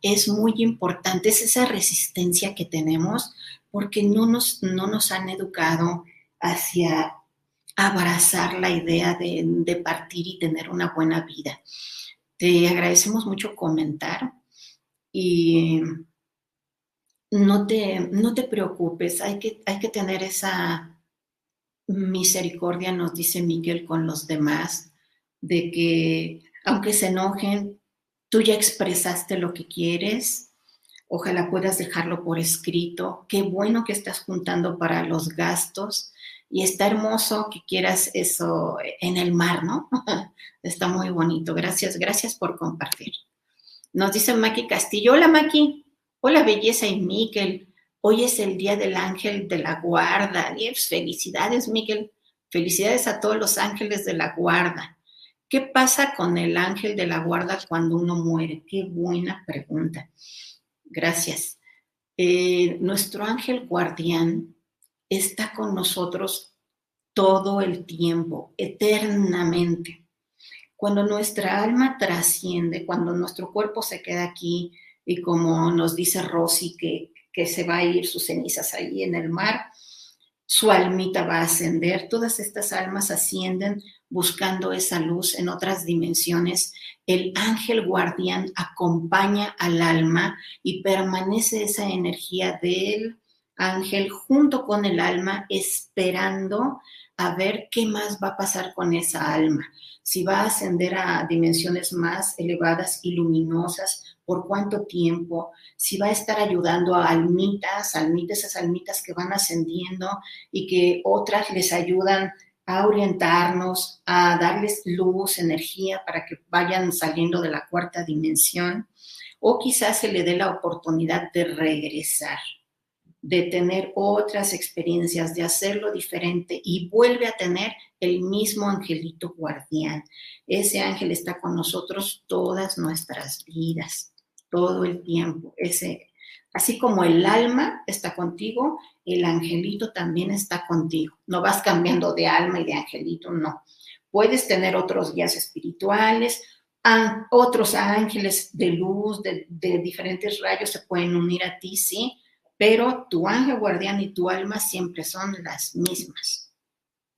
Es muy importante, es esa resistencia que tenemos porque no nos, no nos han educado hacia abrazar la idea de, de partir y tener una buena vida. Te agradecemos mucho comentar y no te, no te preocupes, hay que, hay que tener esa misericordia, nos dice Miguel, con los demás, de que aunque se enojen, tú ya expresaste lo que quieres, ojalá puedas dejarlo por escrito, qué bueno que estás juntando para los gastos y está hermoso que quieras eso en el mar, ¿no? [LAUGHS] está muy bonito, gracias, gracias por compartir. Nos dice Maki Castillo, hola Maki, Hola, belleza y Miquel. Hoy es el día del ángel de la guarda. felicidades, Miquel. Felicidades a todos los ángeles de la guarda. ¿Qué pasa con el ángel de la guarda cuando uno muere? Qué buena pregunta. Gracias. Eh, nuestro ángel guardián está con nosotros todo el tiempo, eternamente. Cuando nuestra alma trasciende, cuando nuestro cuerpo se queda aquí, y como nos dice Rosy que, que se va a ir sus cenizas ahí en el mar, su almita va a ascender, todas estas almas ascienden buscando esa luz en otras dimensiones. El ángel guardián acompaña al alma y permanece esa energía del ángel junto con el alma esperando a ver qué más va a pasar con esa alma. Si va a ascender a dimensiones más elevadas y luminosas por cuánto tiempo, si va a estar ayudando a almitas, almitas, esas almitas que van ascendiendo y que otras les ayudan a orientarnos, a darles luz, energía para que vayan saliendo de la cuarta dimensión, o quizás se le dé la oportunidad de regresar, de tener otras experiencias, de hacerlo diferente y vuelve a tener el mismo angelito guardián. Ese ángel está con nosotros todas nuestras vidas, todo el tiempo. Ese, así como el alma está contigo, el angelito también está contigo. No vas cambiando de alma y de angelito, no. Puedes tener otros guías espirituales, otros ángeles de luz, de, de diferentes rayos se pueden unir a ti, sí, pero tu ángel guardián y tu alma siempre son las mismas.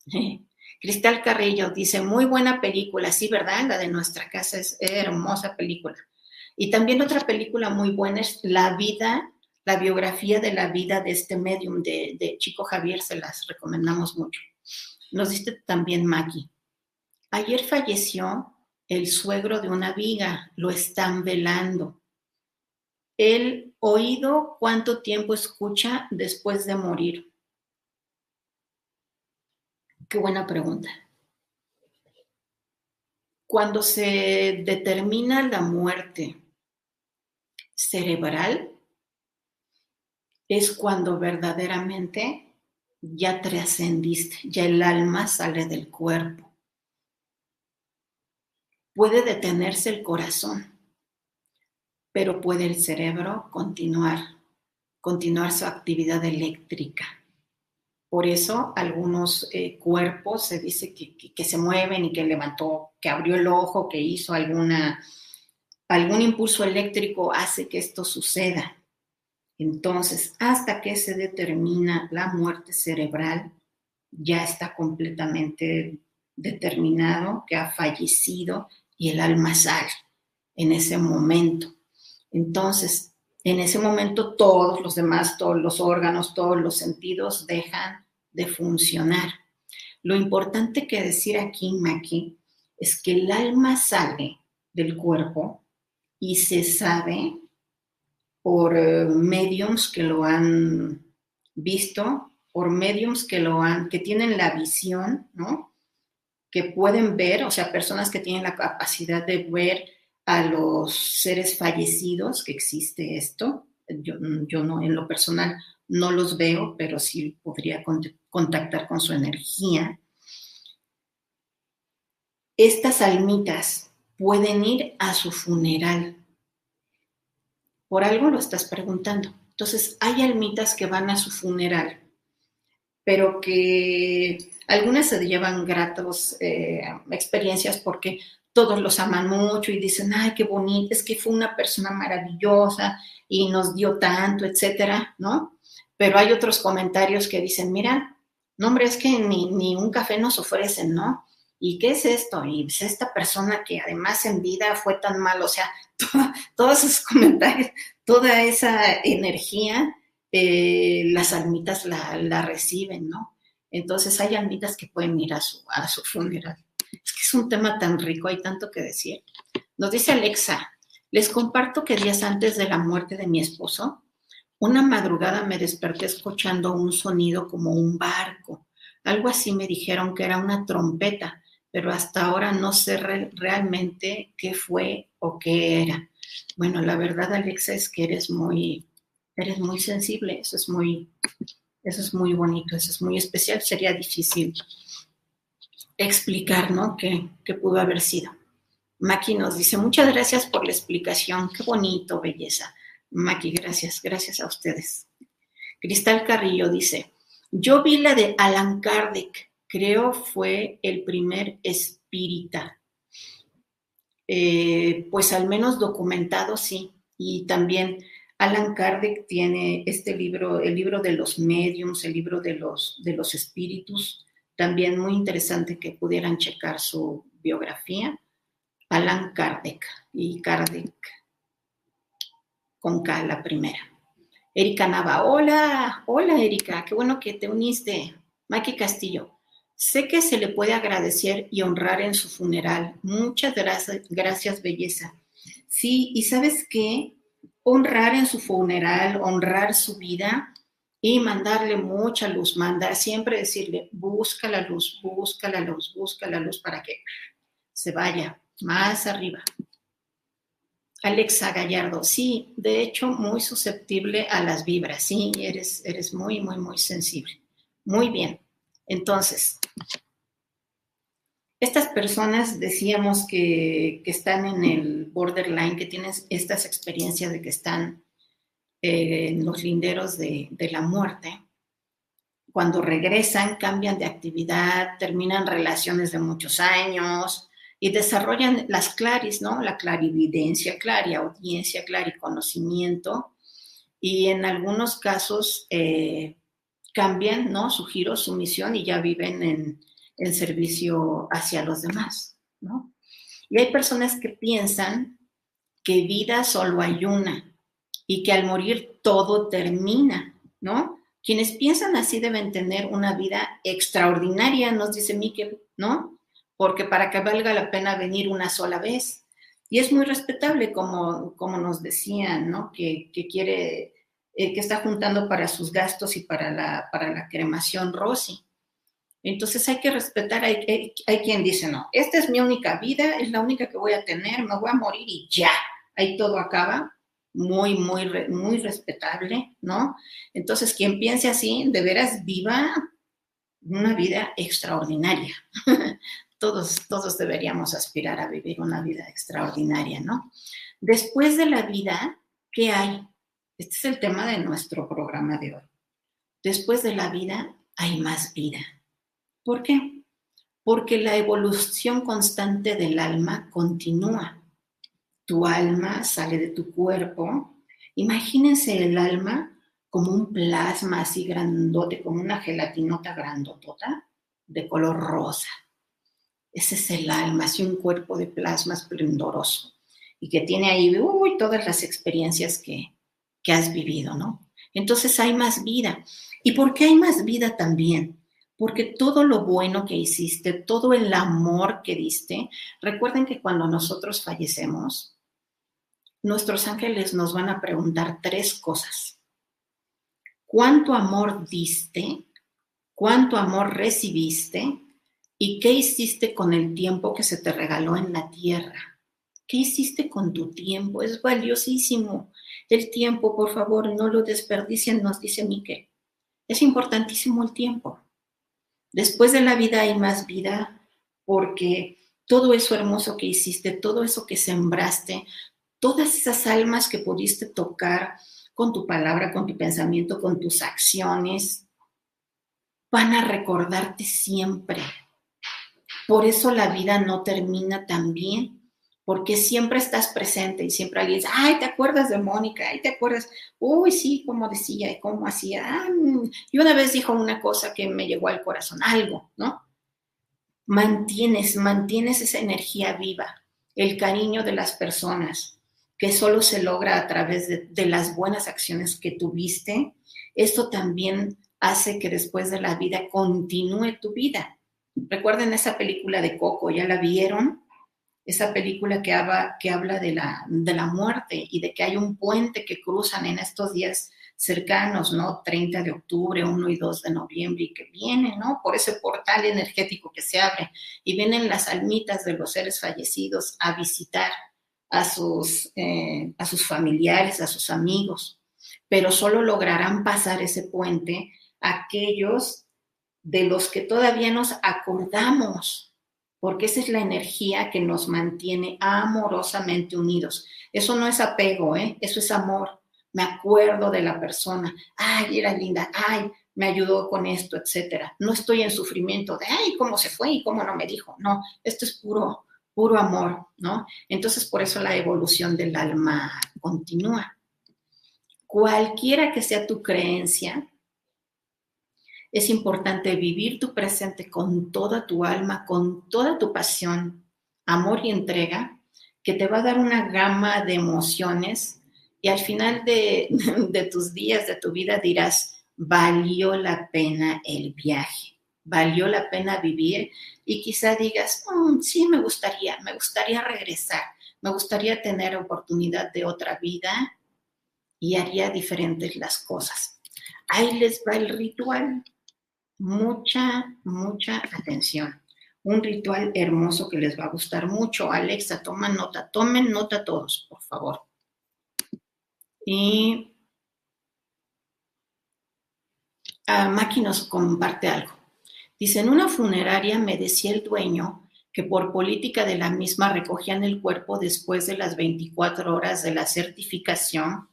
[LAUGHS] Cristal Carrillo dice, muy buena película, sí, ¿verdad? La de nuestra casa es hermosa película. Y también otra película muy buena es La vida, la biografía de la vida de este medium de, Chico Javier, se las recomendamos mucho. Nos dice también Maggie. Ayer falleció el suegro de una viga, lo están velando. El oído, ¿cuánto tiempo escucha después de morir? Qué buena pregunta. Cuando se determina la muerte cerebral, es cuando verdaderamente ya trascendiste, ya el alma sale del cuerpo. Puede detenerse el corazón pero puede el cerebro continuar, continuar su actividad eléctrica. Por eso algunos eh, cuerpos se dice que, se mueven y que levantó, que abrió el ojo, que hizo alguna, algún impulso eléctrico hace que esto suceda. Entonces, hasta que se determina la muerte cerebral, ya está completamente determinado que ha fallecido y el alma sale en ese momento. Entonces, en ese momento todos los demás, todos los órganos, todos los sentidos dejan de funcionar. Lo importante que decir aquí, Maki, es que el alma sale del cuerpo y se sabe por eh, mediums que lo han visto, por mediums que lo han, que tienen la visión, ¿no? Que pueden ver, o sea, personas que tienen la capacidad de ver a los seres fallecidos, que existe esto. Yo, no, en lo personal, no los veo, pero sí podría contactar con su energía. Estas almitas pueden ir a su funeral. Por algo lo estás preguntando. Entonces, hay almitas que van a su funeral, pero que algunas se llevan gratos eh, experiencias porque todos los aman mucho y dicen, ay, qué bonito, es que fue una persona maravillosa y nos dio tanto, etcétera, ¿no? Pero hay otros comentarios que dicen, mira, no, hombre, es que ni, un café nos ofrecen, ¿no? ¿Y qué es esto? Y es esta persona que además en vida fue tan mal, o sea, [LAUGHS] todos esos comentarios, toda esa energía, eh, las almitas la, reciben, ¿no? Entonces hay almitas que pueden ir a su, a su funeral. Es que es un tema tan rico, hay tanto que decir. Nos dice Alexa, les comparto que días antes de la muerte de mi esposo, una madrugada me desperté escuchando un sonido como un barco. Algo así me dijeron que era una trompeta, pero hasta ahora no sé realmente qué fue o qué era. Bueno, la verdad, Alexa, es que eres muy, eres muy sensible. Eso es muy, eso es muy bonito, eso es muy especial. Sería difícil explicar, ¿no? ¿Qué, pudo haber sido? Maki nos dice, muchas gracias por la explicación, qué bonito, belleza. Maki, gracias, gracias a ustedes. Cristal Carrillo dice, yo vi la de Alan Kardec, creo fue el primer espírita. Eh, pues al menos documentado, sí. Y también Alan Kardec tiene este libro, el libro de los mediums, el libro de los, de los espíritus, también muy interesante que pudieran checar su biografía. Alan Kardec y Kardec con K la primera. Erika Nava, hola, hola Erika, qué bueno que te uniste. Maki Castillo, sé que se le puede agradecer y honrar en su funeral. Muchas gracias, gracias belleza. Sí, y sabes qué, honrar en su funeral, honrar su vida, y mandarle mucha luz, mandar siempre decirle, busca la luz, busca la luz, busca la luz para que se vaya más arriba. Alexa Gallardo, sí, de hecho, muy susceptible a las vibras, sí, eres, eres muy, muy, muy sensible. Muy bien. Entonces, estas personas decíamos que, están en el borderline, que tienen estas experiencias de que están eh, en los linderos de, de la muerte. Cuando regresan, cambian de actividad, terminan relaciones de muchos años, y desarrollan las claris, ¿no? La clarividencia, clariaudiencia, clariconocimiento, y en algunos casos eh, cambian, ¿no? Su giro, su misión y ya viven en, en servicio hacia los demás, ¿no? Y hay personas que piensan que vida solo hay una y que al morir todo termina, ¿no? Quienes piensan así deben tener una vida extraordinaria, nos dice Mike, ¿no? porque para que valga la pena venir una sola vez. Y es muy respetable, como, como nos decían, ¿no? Que, quiere, eh, que está juntando para sus gastos y para la, para la cremación Rosy. Entonces hay que respetar, hay, hay, quien dice, no, esta es mi única vida, es la única que voy a tener, me voy a morir y ya, ahí todo acaba. Muy, muy, muy respetable, ¿no? Entonces, quien piense así, de veras viva una vida extraordinaria, [LAUGHS] todos, todos deberíamos aspirar a vivir una vida extraordinaria, ¿no? Después de la vida, ¿qué hay? Este es el tema de nuestro programa de hoy. Después de la vida hay más vida. ¿Por qué? Porque la evolución constante del alma continúa. Tu alma sale de tu cuerpo. Imagínense el alma como un plasma así grandote, como una gelatinota grandotota de color rosa ese es el alma, así un cuerpo de plasma esplendoroso y que tiene ahí uy, todas las experiencias que, que has vivido, ¿no? Entonces hay más vida. ¿Y por qué hay más vida también? Porque todo lo bueno que hiciste, todo el amor que diste, recuerden que cuando nosotros fallecemos, nuestros ángeles nos van a preguntar tres cosas. ¿Cuánto amor diste? ¿Cuánto amor recibiste? ¿Y qué hiciste con el tiempo que se te regaló en la tierra? ¿Qué hiciste con tu tiempo? Es valiosísimo. El tiempo, por favor, no lo desperdicien, nos dice Miquel. Es importantísimo el tiempo. Después de la vida hay más vida porque todo eso hermoso que hiciste, todo eso que sembraste, todas esas almas que pudiste tocar con tu palabra, con tu pensamiento, con tus acciones, van a recordarte siempre por eso la vida no termina tan bien, porque siempre estás presente y siempre alguien dice, ay, ¿te acuerdas de Mónica? Ay, ¿te acuerdas? Uy, sí, cómo decía y cómo hacía. Ah, mm". y una vez dijo una cosa que me llegó al corazón, algo, ¿no? Mantienes, mantienes esa energía viva, el cariño de las personas, que solo se logra a través de, de las buenas acciones que tuviste. Esto también hace que después de la vida continúe tu vida Recuerden esa película de Coco, ¿ya la vieron? Esa película que habla, que habla de, la, de la muerte y de que hay un puente que cruzan en estos días cercanos, ¿no? 30 de octubre, 1 y 2 de noviembre y que vienen, ¿no? Por ese portal energético que se abre y vienen las almitas de los seres fallecidos a visitar a sus, eh, a sus familiares, a sus amigos, pero solo lograrán pasar ese puente aquellos de los que todavía nos acordamos, porque esa es la energía que nos mantiene amorosamente unidos. Eso no es apego, ¿eh? eso es amor. Me acuerdo de la persona, ay, era linda, ay, me ayudó con esto, etcétera. No estoy en sufrimiento de, ay, cómo se fue y cómo no me dijo. No, esto es puro, puro amor, ¿no? Entonces, por eso la evolución del alma continúa. Cualquiera que sea tu creencia, es importante vivir tu presente con toda tu alma, con toda tu pasión, amor y entrega, que te va a dar una gama de emociones y al final [LAUGHS] de, tus días, de tu vida dirás, valió la pena el viaje, valió la pena vivir y quizá digas, mm, sí, me gustaría, me gustaría regresar, me gustaría tener oportunidad de otra vida y haría diferentes las cosas. Ahí les va el ritual mucha, mucha atención. un ritual hermoso que les va a gustar mucho. Alexa, toma nota, tomen nota todos, por favor. Y ah, Maki nos comparte algo. Dice, en una funeraria me decía el dueño que por política de la misma recogían el cuerpo después de las 24 horas de la certificación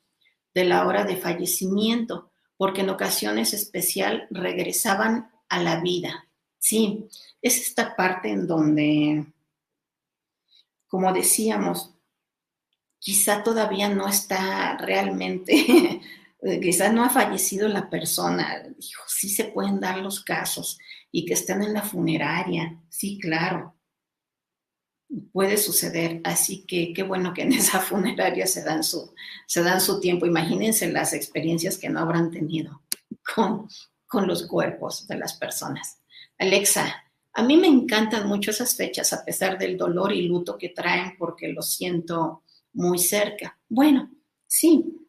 de la hora de fallecimiento, porque en ocasiones especial regresaban a la vida. Sí, es esta parte en donde, como decíamos, quizá todavía no está realmente, [LAUGHS] quizá no ha fallecido la persona. Dijo, sí se pueden dar los casos y que estén en la funeraria. Sí, claro. Puede suceder, así que qué bueno que en [LAUGHS] esa funeraria se dan su, se dan su tiempo. Imagínense las experiencias que no habrán tenido con, con los cuerpos de las personas. Alexa, a mí me encantan mucho esas fechas, a pesar del dolor y luto que traen, porque lo siento muy cerca. Bueno, sí.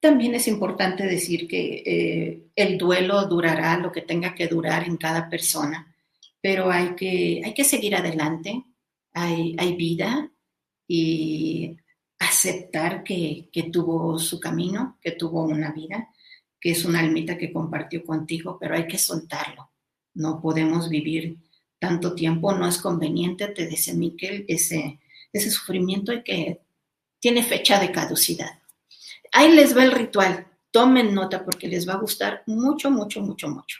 También es importante decir que eh, el duelo durará lo que tenga que durar en cada persona, pero hay que, hay que seguir adelante, hay, vida y aceptar que, tuvo su camino, que tuvo una vida, que es una almita que compartió contigo, pero hay que soltarlo no podemos vivir tanto tiempo, no es conveniente, te dice Miquel, ese, ese sufrimiento que tiene fecha de caducidad. Ahí les va el ritual, tomen nota porque les va a gustar mucho, mucho, mucho, mucho.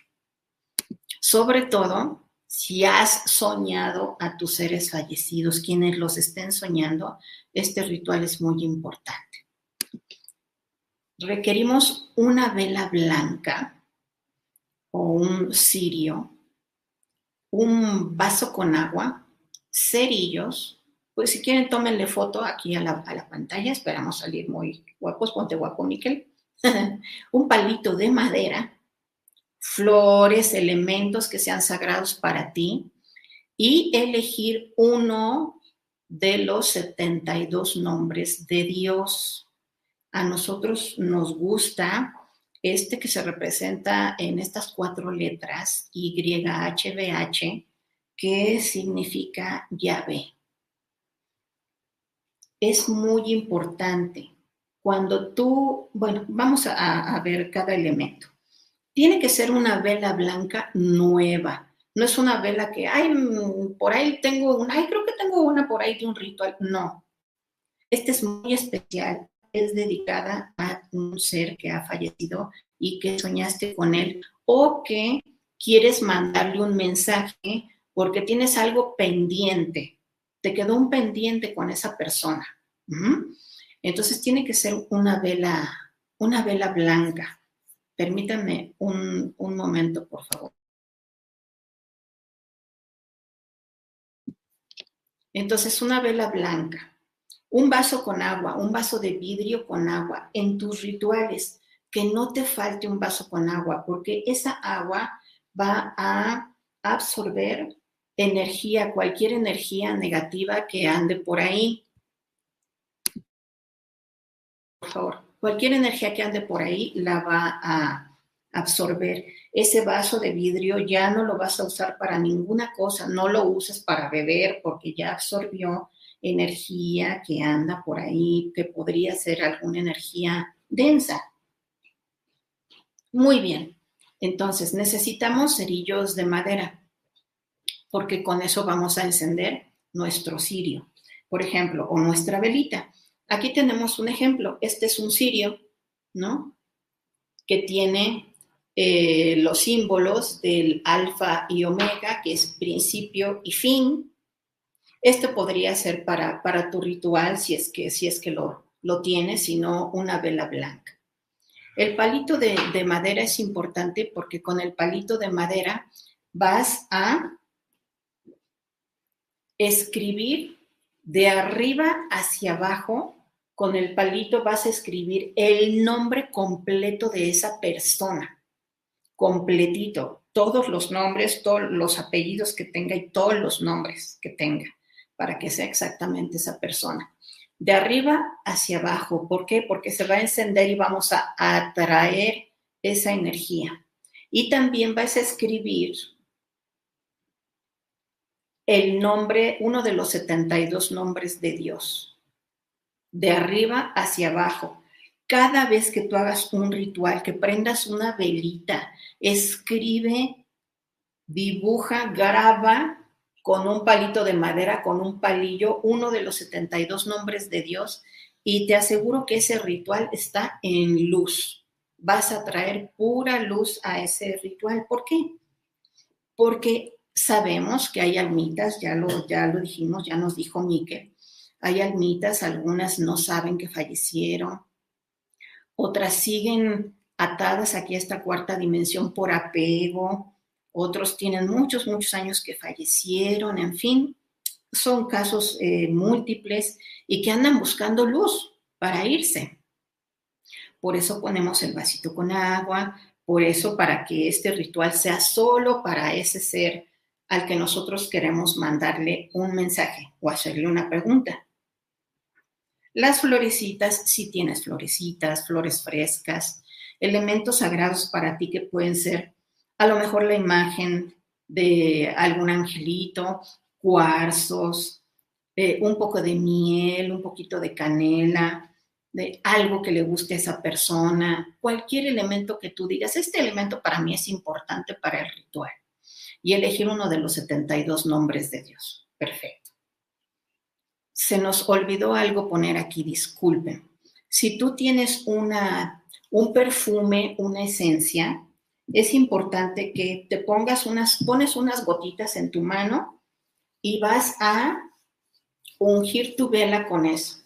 Sobre todo si has soñado a tus seres fallecidos, quienes los estén soñando, este ritual es muy importante. Requerimos una vela blanca o un cirio, un vaso con agua, cerillos, pues si quieren tómenle foto aquí a la, pantalla, esperamos salir muy guapos, ponte guapo Miquel, [LAUGHS] un palito de madera, flores, elementos que sean sagrados para ti y elegir uno de los 72 nombres de Dios. A nosotros nos gusta este que se representa en estas cuatro letras, YHBH, que significa llave. Es muy importante. Cuando tú, bueno, vamos a, ver cada elemento. Tiene que ser una vela blanca nueva. No es una vela que, ay, por ahí tengo una, ay, creo que tengo una por ahí de un ritual. No. Este es muy especial es dedicada a un ser que ha fallecido y que soñaste con él o que quieres mandarle un mensaje porque tienes algo pendiente, te quedó un pendiente con esa persona. Entonces tiene que ser una vela, una vela blanca. Permítanme un, momento, por favor. Entonces, una vela blanca un vaso con agua, un vaso de vidrio con agua en tus rituales, que no te falte un vaso con agua, porque esa agua va a absorber energía, cualquier energía negativa que ande por ahí. Por favor, cualquier energía que ande por ahí la va a absorber. Ese vaso de vidrio ya no lo vas a usar para ninguna cosa, no lo uses para beber porque ya absorbió energía que anda por ahí, que podría ser alguna energía densa. Muy bien, entonces necesitamos cerillos de madera, porque con eso vamos a encender nuestro cirio, por ejemplo, o nuestra velita. Aquí tenemos un ejemplo, este es un cirio, ¿no? Que tiene eh, los símbolos del alfa y omega, que es principio y fin, este podría ser para, para tu ritual si es que, si es que lo, lo tienes, sino una vela blanca. El palito de, de madera es importante porque con el palito de madera vas a escribir de arriba hacia abajo, con el palito vas a escribir el nombre completo de esa persona, completito, todos los nombres, todos los apellidos que tenga y todos los nombres que tenga para que sea exactamente esa persona. De arriba hacia abajo. ¿Por qué? Porque se va a encender y vamos a atraer esa energía. Y también vas a escribir el nombre, uno de los 72 nombres de Dios, de arriba hacia abajo. Cada vez que tú hagas un ritual, que prendas una velita, escribe, dibuja, graba con un palito de madera, con un palillo, uno de los 72 nombres de Dios y te aseguro que ese ritual está en luz. Vas a traer pura luz a ese ritual. ¿Por qué? Porque sabemos que hay almitas, ya lo, ya lo dijimos, ya nos dijo Mike, hay almitas, algunas no saben que fallecieron, otras siguen atadas aquí a esta cuarta dimensión por apego, otros tienen muchos, muchos años que fallecieron, en fin, son casos eh, múltiples y que andan buscando luz para irse. Por eso ponemos el vasito con agua, por eso para que este ritual sea solo para ese ser al que nosotros queremos mandarle un mensaje o hacerle una pregunta. Las florecitas, si tienes florecitas, flores frescas, elementos sagrados para ti que pueden ser a lo mejor la imagen de algún angelito, cuarzos, eh, un poco de miel, un poquito de canela, de algo que le guste a esa persona, cualquier elemento que tú digas, este elemento para mí es importante para el ritual. Y elegir uno de los 72 nombres de Dios. Perfecto. Se nos olvidó algo poner aquí, disculpen. Si tú tienes una, un perfume, una esencia, es importante que te pongas unas, pones unas gotitas en tu mano y vas a ungir tu vela con eso,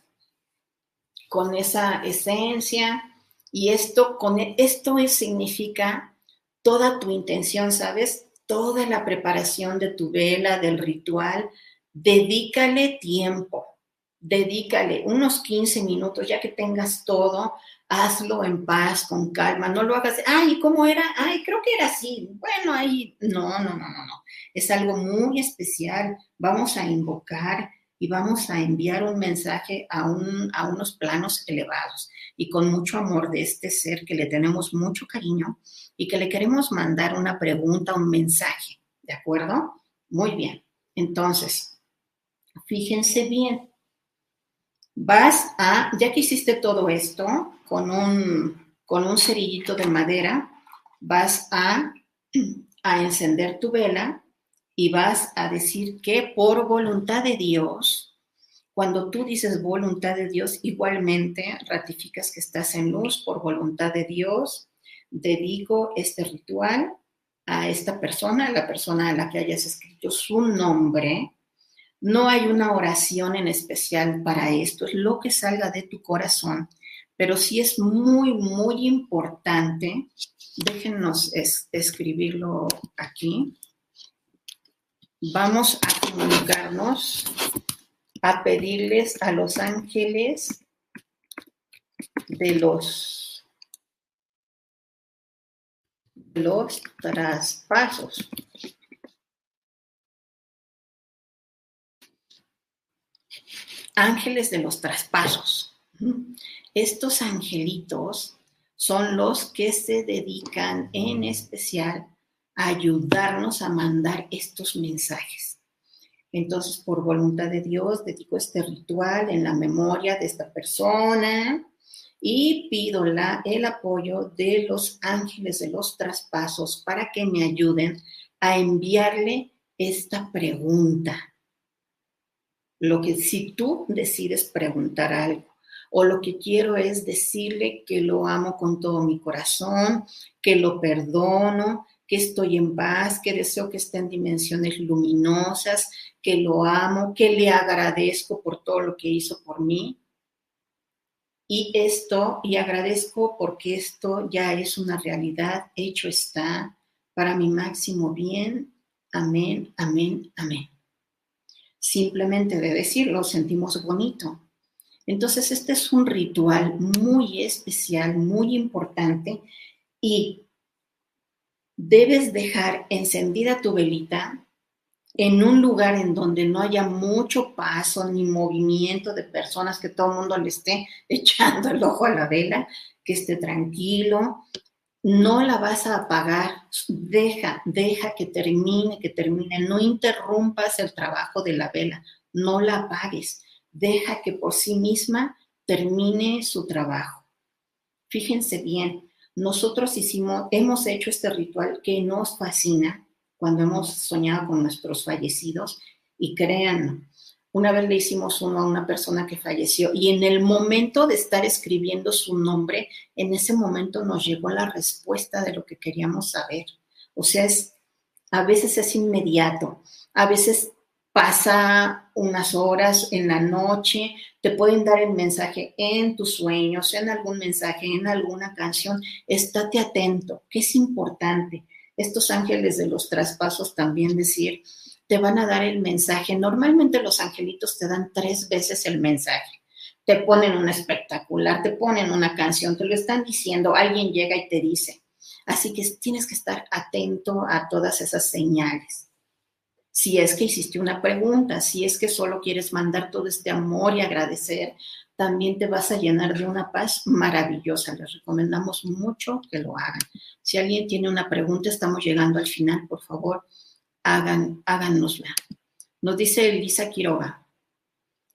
con esa esencia. Y esto, con esto significa toda tu intención, ¿sabes? Toda la preparación de tu vela, del ritual. Dedícale tiempo, dedícale unos 15 minutos, ya que tengas todo, hazlo en paz, con calma, no lo hagas, ay, ¿cómo era? Ay, creo que era así. Bueno, ahí, no, no, no, no, no. Es algo muy especial. Vamos a invocar y vamos a enviar un mensaje a, un, a unos planos elevados y con mucho amor de este ser que le tenemos mucho cariño y que le queremos mandar una pregunta, un mensaje, ¿de acuerdo? Muy bien. Entonces, fíjense bien. Vas a, ya que hiciste todo esto, con un, con un cerillito de madera, vas a, [CLEARS THROAT] a encender tu vela y vas a decir que por voluntad de Dios, cuando tú dices voluntad de Dios, igualmente ratificas que estás en luz por voluntad de Dios. Dedico este ritual a esta persona, a la persona a la que hayas escrito su nombre. No hay una oración en especial para esto, es lo que salga de tu corazón pero sí es muy, muy importante. Déjenos escribirlo aquí. Vamos a comunicarnos, a pedirles a los ángeles de los, los traspasos. Ángeles de los traspasos. Estos angelitos son los que se dedican en especial a ayudarnos a mandar estos mensajes. Entonces, por voluntad de Dios, dedico este ritual en la memoria de esta persona y pido el apoyo de los ángeles de los traspasos para que me ayuden a enviarle esta pregunta. Lo que si tú decides preguntar algo, o lo que quiero es decirle que lo amo con todo mi corazón, que lo perdono, que estoy en paz, que deseo que esté en dimensiones luminosas, que lo amo, que le agradezco por todo lo que hizo por mí. Y esto, y agradezco porque esto ya es una realidad, hecho está, para mi máximo bien. Amén, amén, amén. Simplemente de decirlo sentimos bonito, entonces, este es un ritual muy especial, muy importante y debes dejar encendida tu velita en un lugar en donde no haya mucho paso ni movimiento de personas, que todo el mundo le esté [LAUGHS] echando el ojo a la vela, que esté tranquilo. No la vas a apagar, deja, deja que termine, que termine, no interrumpas el trabajo de la vela, no la apagues, deja que por sí misma termine su trabajo. Fíjense bien, nosotros hicimos, hemos hecho este ritual que nos fascina cuando hemos soñado con nuestros fallecidos y crean, una vez le hicimos uno a una persona que falleció y en el momento de estar escribiendo su nombre, en ese momento nos llegó la respuesta de lo que queríamos saber. O sea, es, a veces es inmediato, a veces pasa unas horas en la noche, te pueden dar el mensaje en tus sueños, en algún mensaje, en alguna canción. Estate atento, que es importante. Estos ángeles de los traspasos también decir, te van a dar el mensaje. Normalmente los angelitos te dan tres veces el mensaje. Te ponen un espectacular, te ponen una canción, te lo están diciendo, alguien llega y te dice. Así que tienes que estar atento a todas esas señales. Si es que hiciste una pregunta, si es que solo quieres mandar todo este amor y agradecer, también te vas a llenar de una paz maravillosa. Les recomendamos mucho que lo hagan. Si alguien tiene una pregunta, estamos llegando al final, por favor, hagan, háganosla. Nos dice Elisa Quiroga,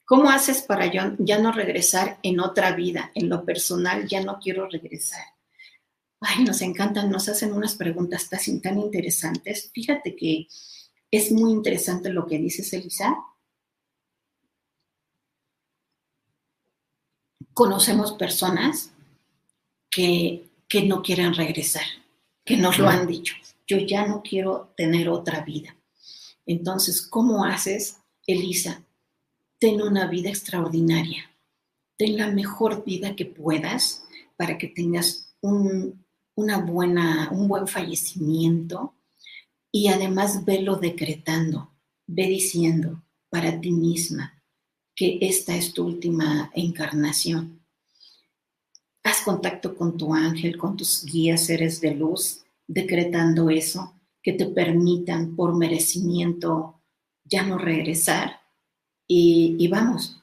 ¿cómo haces para ya no regresar en otra vida? En lo personal ya no quiero regresar. Ay, nos encantan, nos hacen unas preguntas tan, tan interesantes. Fíjate que es muy interesante lo que dices, Elisa. Conocemos personas que, que no quieren regresar, que nos lo han dicho yo ya no quiero tener otra vida. Entonces, ¿cómo haces, Elisa? Ten una vida extraordinaria. Ten la mejor vida que puedas para que tengas un, una buena, un buen fallecimiento y además velo decretando, ve diciendo para ti misma que esta es tu última encarnación. Haz contacto con tu ángel, con tus guías, seres de luz, decretando eso, que te permitan por merecimiento ya no regresar. Y, vamos,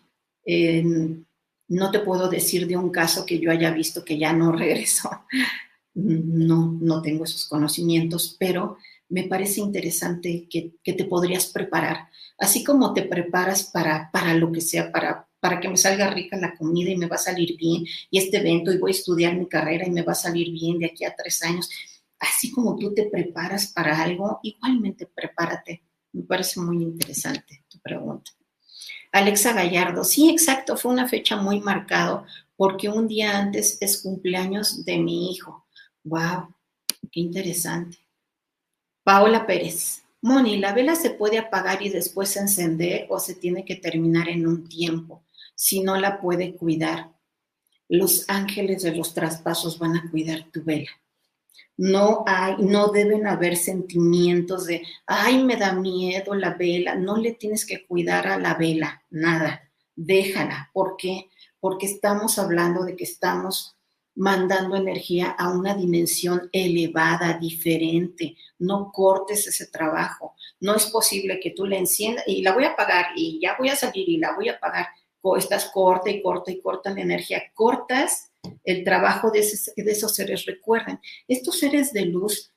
no te puedo decir de un caso que yo haya visto que ya no [LAUGHS] regresó. No, no tengo esos conocimientos, pero me parece interesante que, que, te podrías preparar, así como te preparas para, para lo que sea, para, para que me salga rica la comida y me va a salir bien, y este evento, y voy a estudiar mi carrera y me va a salir bien de aquí a tres años así como tú te preparas para algo, igualmente prepárate. Me parece muy interesante tu pregunta. Alexa Gallardo, sí, exacto, fue una fecha muy marcada porque un día antes es cumpleaños de mi hijo. ¡Wow! ¡Qué interesante! Paola Pérez, Moni, ¿la vela se puede apagar y después encender o se tiene que terminar en un tiempo? Si no la puede cuidar, los ángeles de los traspasos van a cuidar tu vela no hay, no deben haber sentimientos de, ay, me da miedo la vela, no le tienes que cuidar a la vela, nada, déjala. ¿Por qué? Porque estamos hablando de que estamos mandando energía a una dimensión elevada, diferente. No cortes ese trabajo. No es posible que tú le enciendas y la voy a apagar y ya voy a salir y la voy a apagar. Estás corta y corta y corta la energía. Cortas el trabajo de, esos seres. Recuerden, estos seres de luz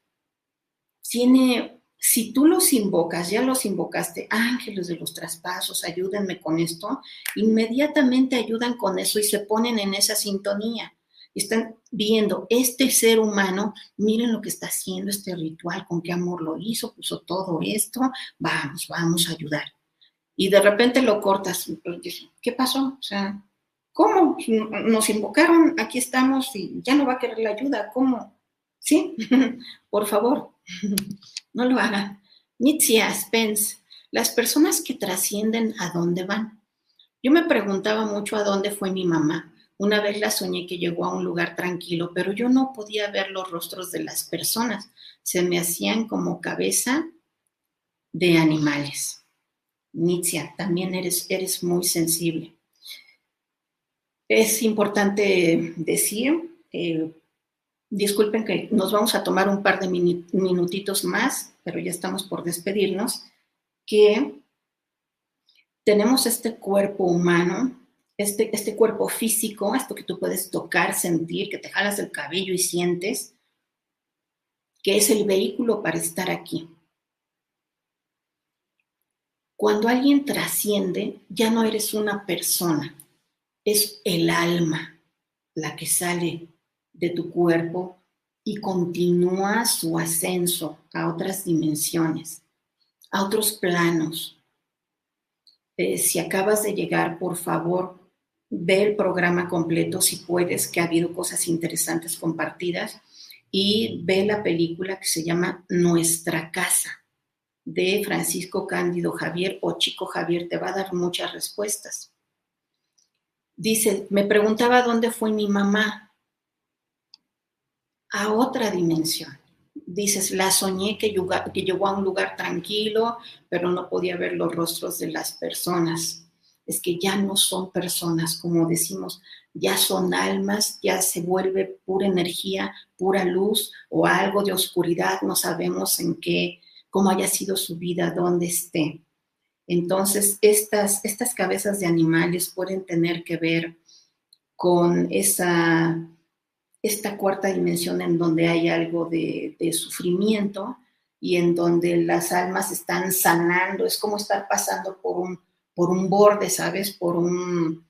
tiene, si tú los invocas, ya los invocaste, ángeles de los traspasos, ayúdenme con esto, inmediatamente ayudan con eso y se ponen en esa sintonía. Están viendo este ser humano, miren lo que está haciendo este ritual, con qué amor lo hizo, puso todo esto, vamos, vamos a ayudar. Y de repente lo cortas, ¿qué pasó? O sea, ¿Cómo? Nos invocaron, aquí estamos y ya no va a querer la ayuda. ¿Cómo? ¿Sí? [LAUGHS] Por favor, [LAUGHS] no lo hagan. Nietzsche, Spence, las personas que trascienden, ¿a dónde van? Yo me preguntaba mucho a dónde fue mi mamá. Una vez la soñé que llegó a un lugar tranquilo, pero yo no podía ver los rostros de las personas. Se me hacían como cabeza de animales. Nietzsche, también eres, eres muy sensible. Es importante decir, eh, disculpen que nos vamos a tomar un par de minutitos más, pero ya estamos por despedirnos, que tenemos este cuerpo humano, este, este cuerpo físico, esto que tú puedes tocar, sentir, que te jalas el cabello y sientes, que es el vehículo para estar aquí. Cuando alguien trasciende, ya no eres una persona, es el alma la que sale de tu cuerpo y continúa su ascenso a otras dimensiones, a otros planos. Eh, si acabas de llegar, por favor, ve el programa completo si puedes, que ha habido cosas interesantes compartidas, y ve la película que se llama Nuestra Casa de Francisco Cándido Javier o Chico Javier, te va a dar muchas respuestas. Dice, me preguntaba dónde fue mi mamá. A otra dimensión. Dices, la soñé que, que llegó a un lugar tranquilo, pero no podía ver los rostros de las personas. Es que ya no son personas, como decimos, ya son almas, ya se vuelve pura energía, pura luz o algo de oscuridad, no sabemos en qué cómo haya sido su vida, dónde esté. Entonces, estas, estas cabezas de animales pueden tener que ver con esa, esta cuarta dimensión en donde hay algo de, sufrimiento y en donde las almas están sanando. Es como estar pasando por un, por un borde, ¿sabes? Por un...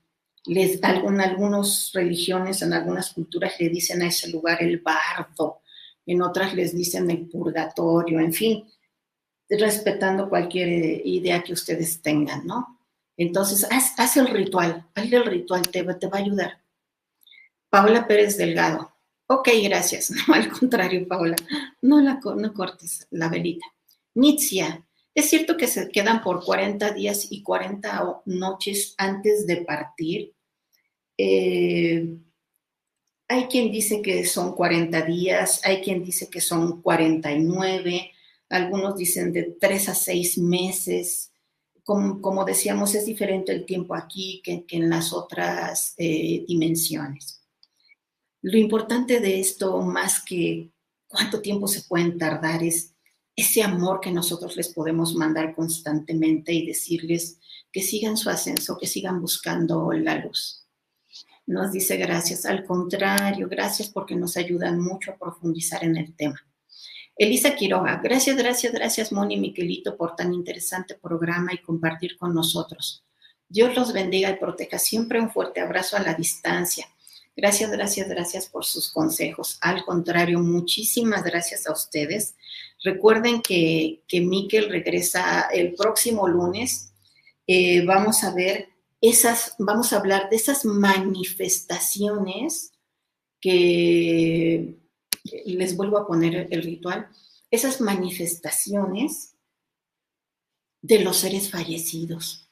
Les, algún, algunas religiones, en algunas culturas le dicen a ese lugar el bardo, en otras les dicen el purgatorio, en fin, respetando cualquier idea que ustedes tengan, ¿no? Entonces, haz, el ritual, hazle el ritual, te, te va a ayudar. Paola Pérez Delgado. Ok, gracias. [LAUGHS] No, al contrario, Paola, no, la, no cortes la velita. Nitzia, es cierto que se quedan por 40 días y 40 noches antes de partir. Eh, hay quien dice que son 40 días, hay quien dice que son 49, algunos dicen de tres a seis meses. Como, decíamos, es diferente el tiempo aquí que, en las otras eh, dimensiones. Lo importante de esto, más que cuánto tiempo se pueden tardar, es ese amor que nosotros les podemos mandar constantemente y decirles que sigan su ascenso, que sigan buscando la luz. Nos dice gracias, al contrario, gracias porque nos ayudan mucho a profundizar en el tema. Elisa Quiroga, gracias, gracias, gracias Moni y Miquelito por tan interesante programa y compartir con nosotros. Dios los bendiga y proteja. Siempre un fuerte abrazo a la distancia. Gracias, gracias, gracias por sus consejos. Al contrario, muchísimas gracias a ustedes. Recuerden que, que Miquel regresa el próximo lunes. Eh, vamos a ver esas, vamos a hablar de esas manifestaciones que les vuelvo a poner el ritual, esas manifestaciones de los seres fallecidos.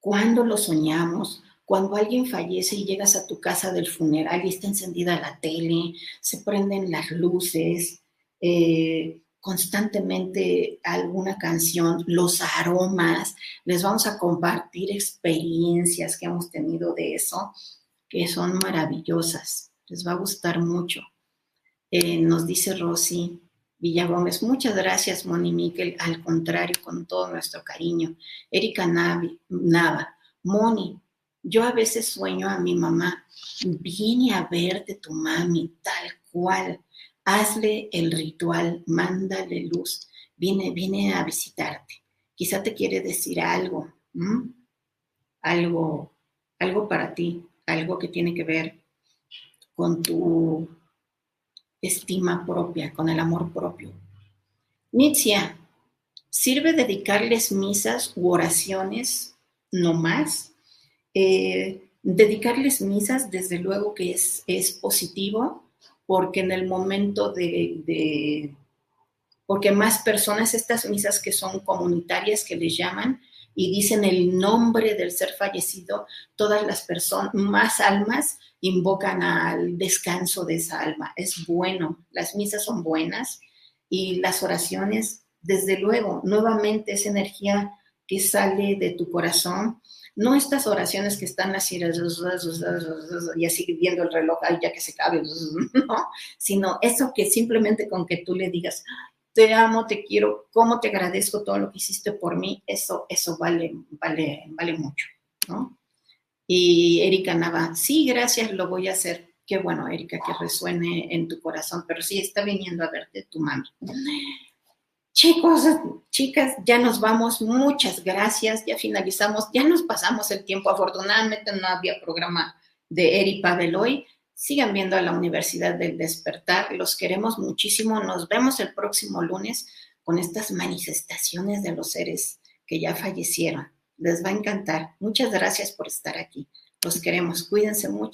Cuando lo soñamos, cuando alguien fallece y llegas a tu casa del funeral y está encendida la tele, se prenden las luces, eh, constantemente alguna canción, los aromas, les vamos a compartir experiencias que hemos tenido de eso, que son maravillosas, les va a gustar mucho. Eh, nos dice Rosy Villagómez, muchas gracias, Moni Miquel, al contrario, con todo nuestro cariño. Erika Nava, Moni, yo a veces sueño a mi mamá, viene a verte tu mami, tal cual, hazle el ritual, mándale luz, viene, viene a visitarte. Quizá te quiere decir algo, algo, algo para ti, algo que tiene que ver con tu estima propia, con el amor propio. Nitzia, ¿sirve dedicarles misas u oraciones no más? Eh, dedicarles misas, desde luego que es, es, positivo, porque en el momento de, de, porque más personas, estas misas que son comunitarias, que les llaman, y dicen el nombre del ser fallecido, todas las personas, más almas, invocan al descanso de esa alma. Es bueno, las misas son buenas y las oraciones, desde luego, nuevamente esa energía que sale de tu corazón, no estas oraciones que están así y así viendo el reloj, ya que se cabe, [LAUGHS] ¿no? sino eso que simplemente con que tú le digas, te amo, te quiero, cómo te agradezco todo lo que hiciste por mí, eso, eso vale, vale, vale mucho, ¿no? Y Erika Nava, sí, gracias, lo voy a hacer. Qué bueno, Erika, que resuene en tu corazón, pero sí está viniendo a verte tu mami. Chicos, chicas, ya nos vamos. Muchas gracias. Ya finalizamos. Ya nos pasamos el tiempo. Afortunadamente no había programa de Eri Pavel. Sigan viendo a la Universidad del Despertar. Los queremos muchísimo. Nos vemos el próximo lunes con estas manifestaciones de los seres que ya fallecieron. Les va a encantar. Muchas gracias por estar aquí. Los queremos. Cuídense mucho.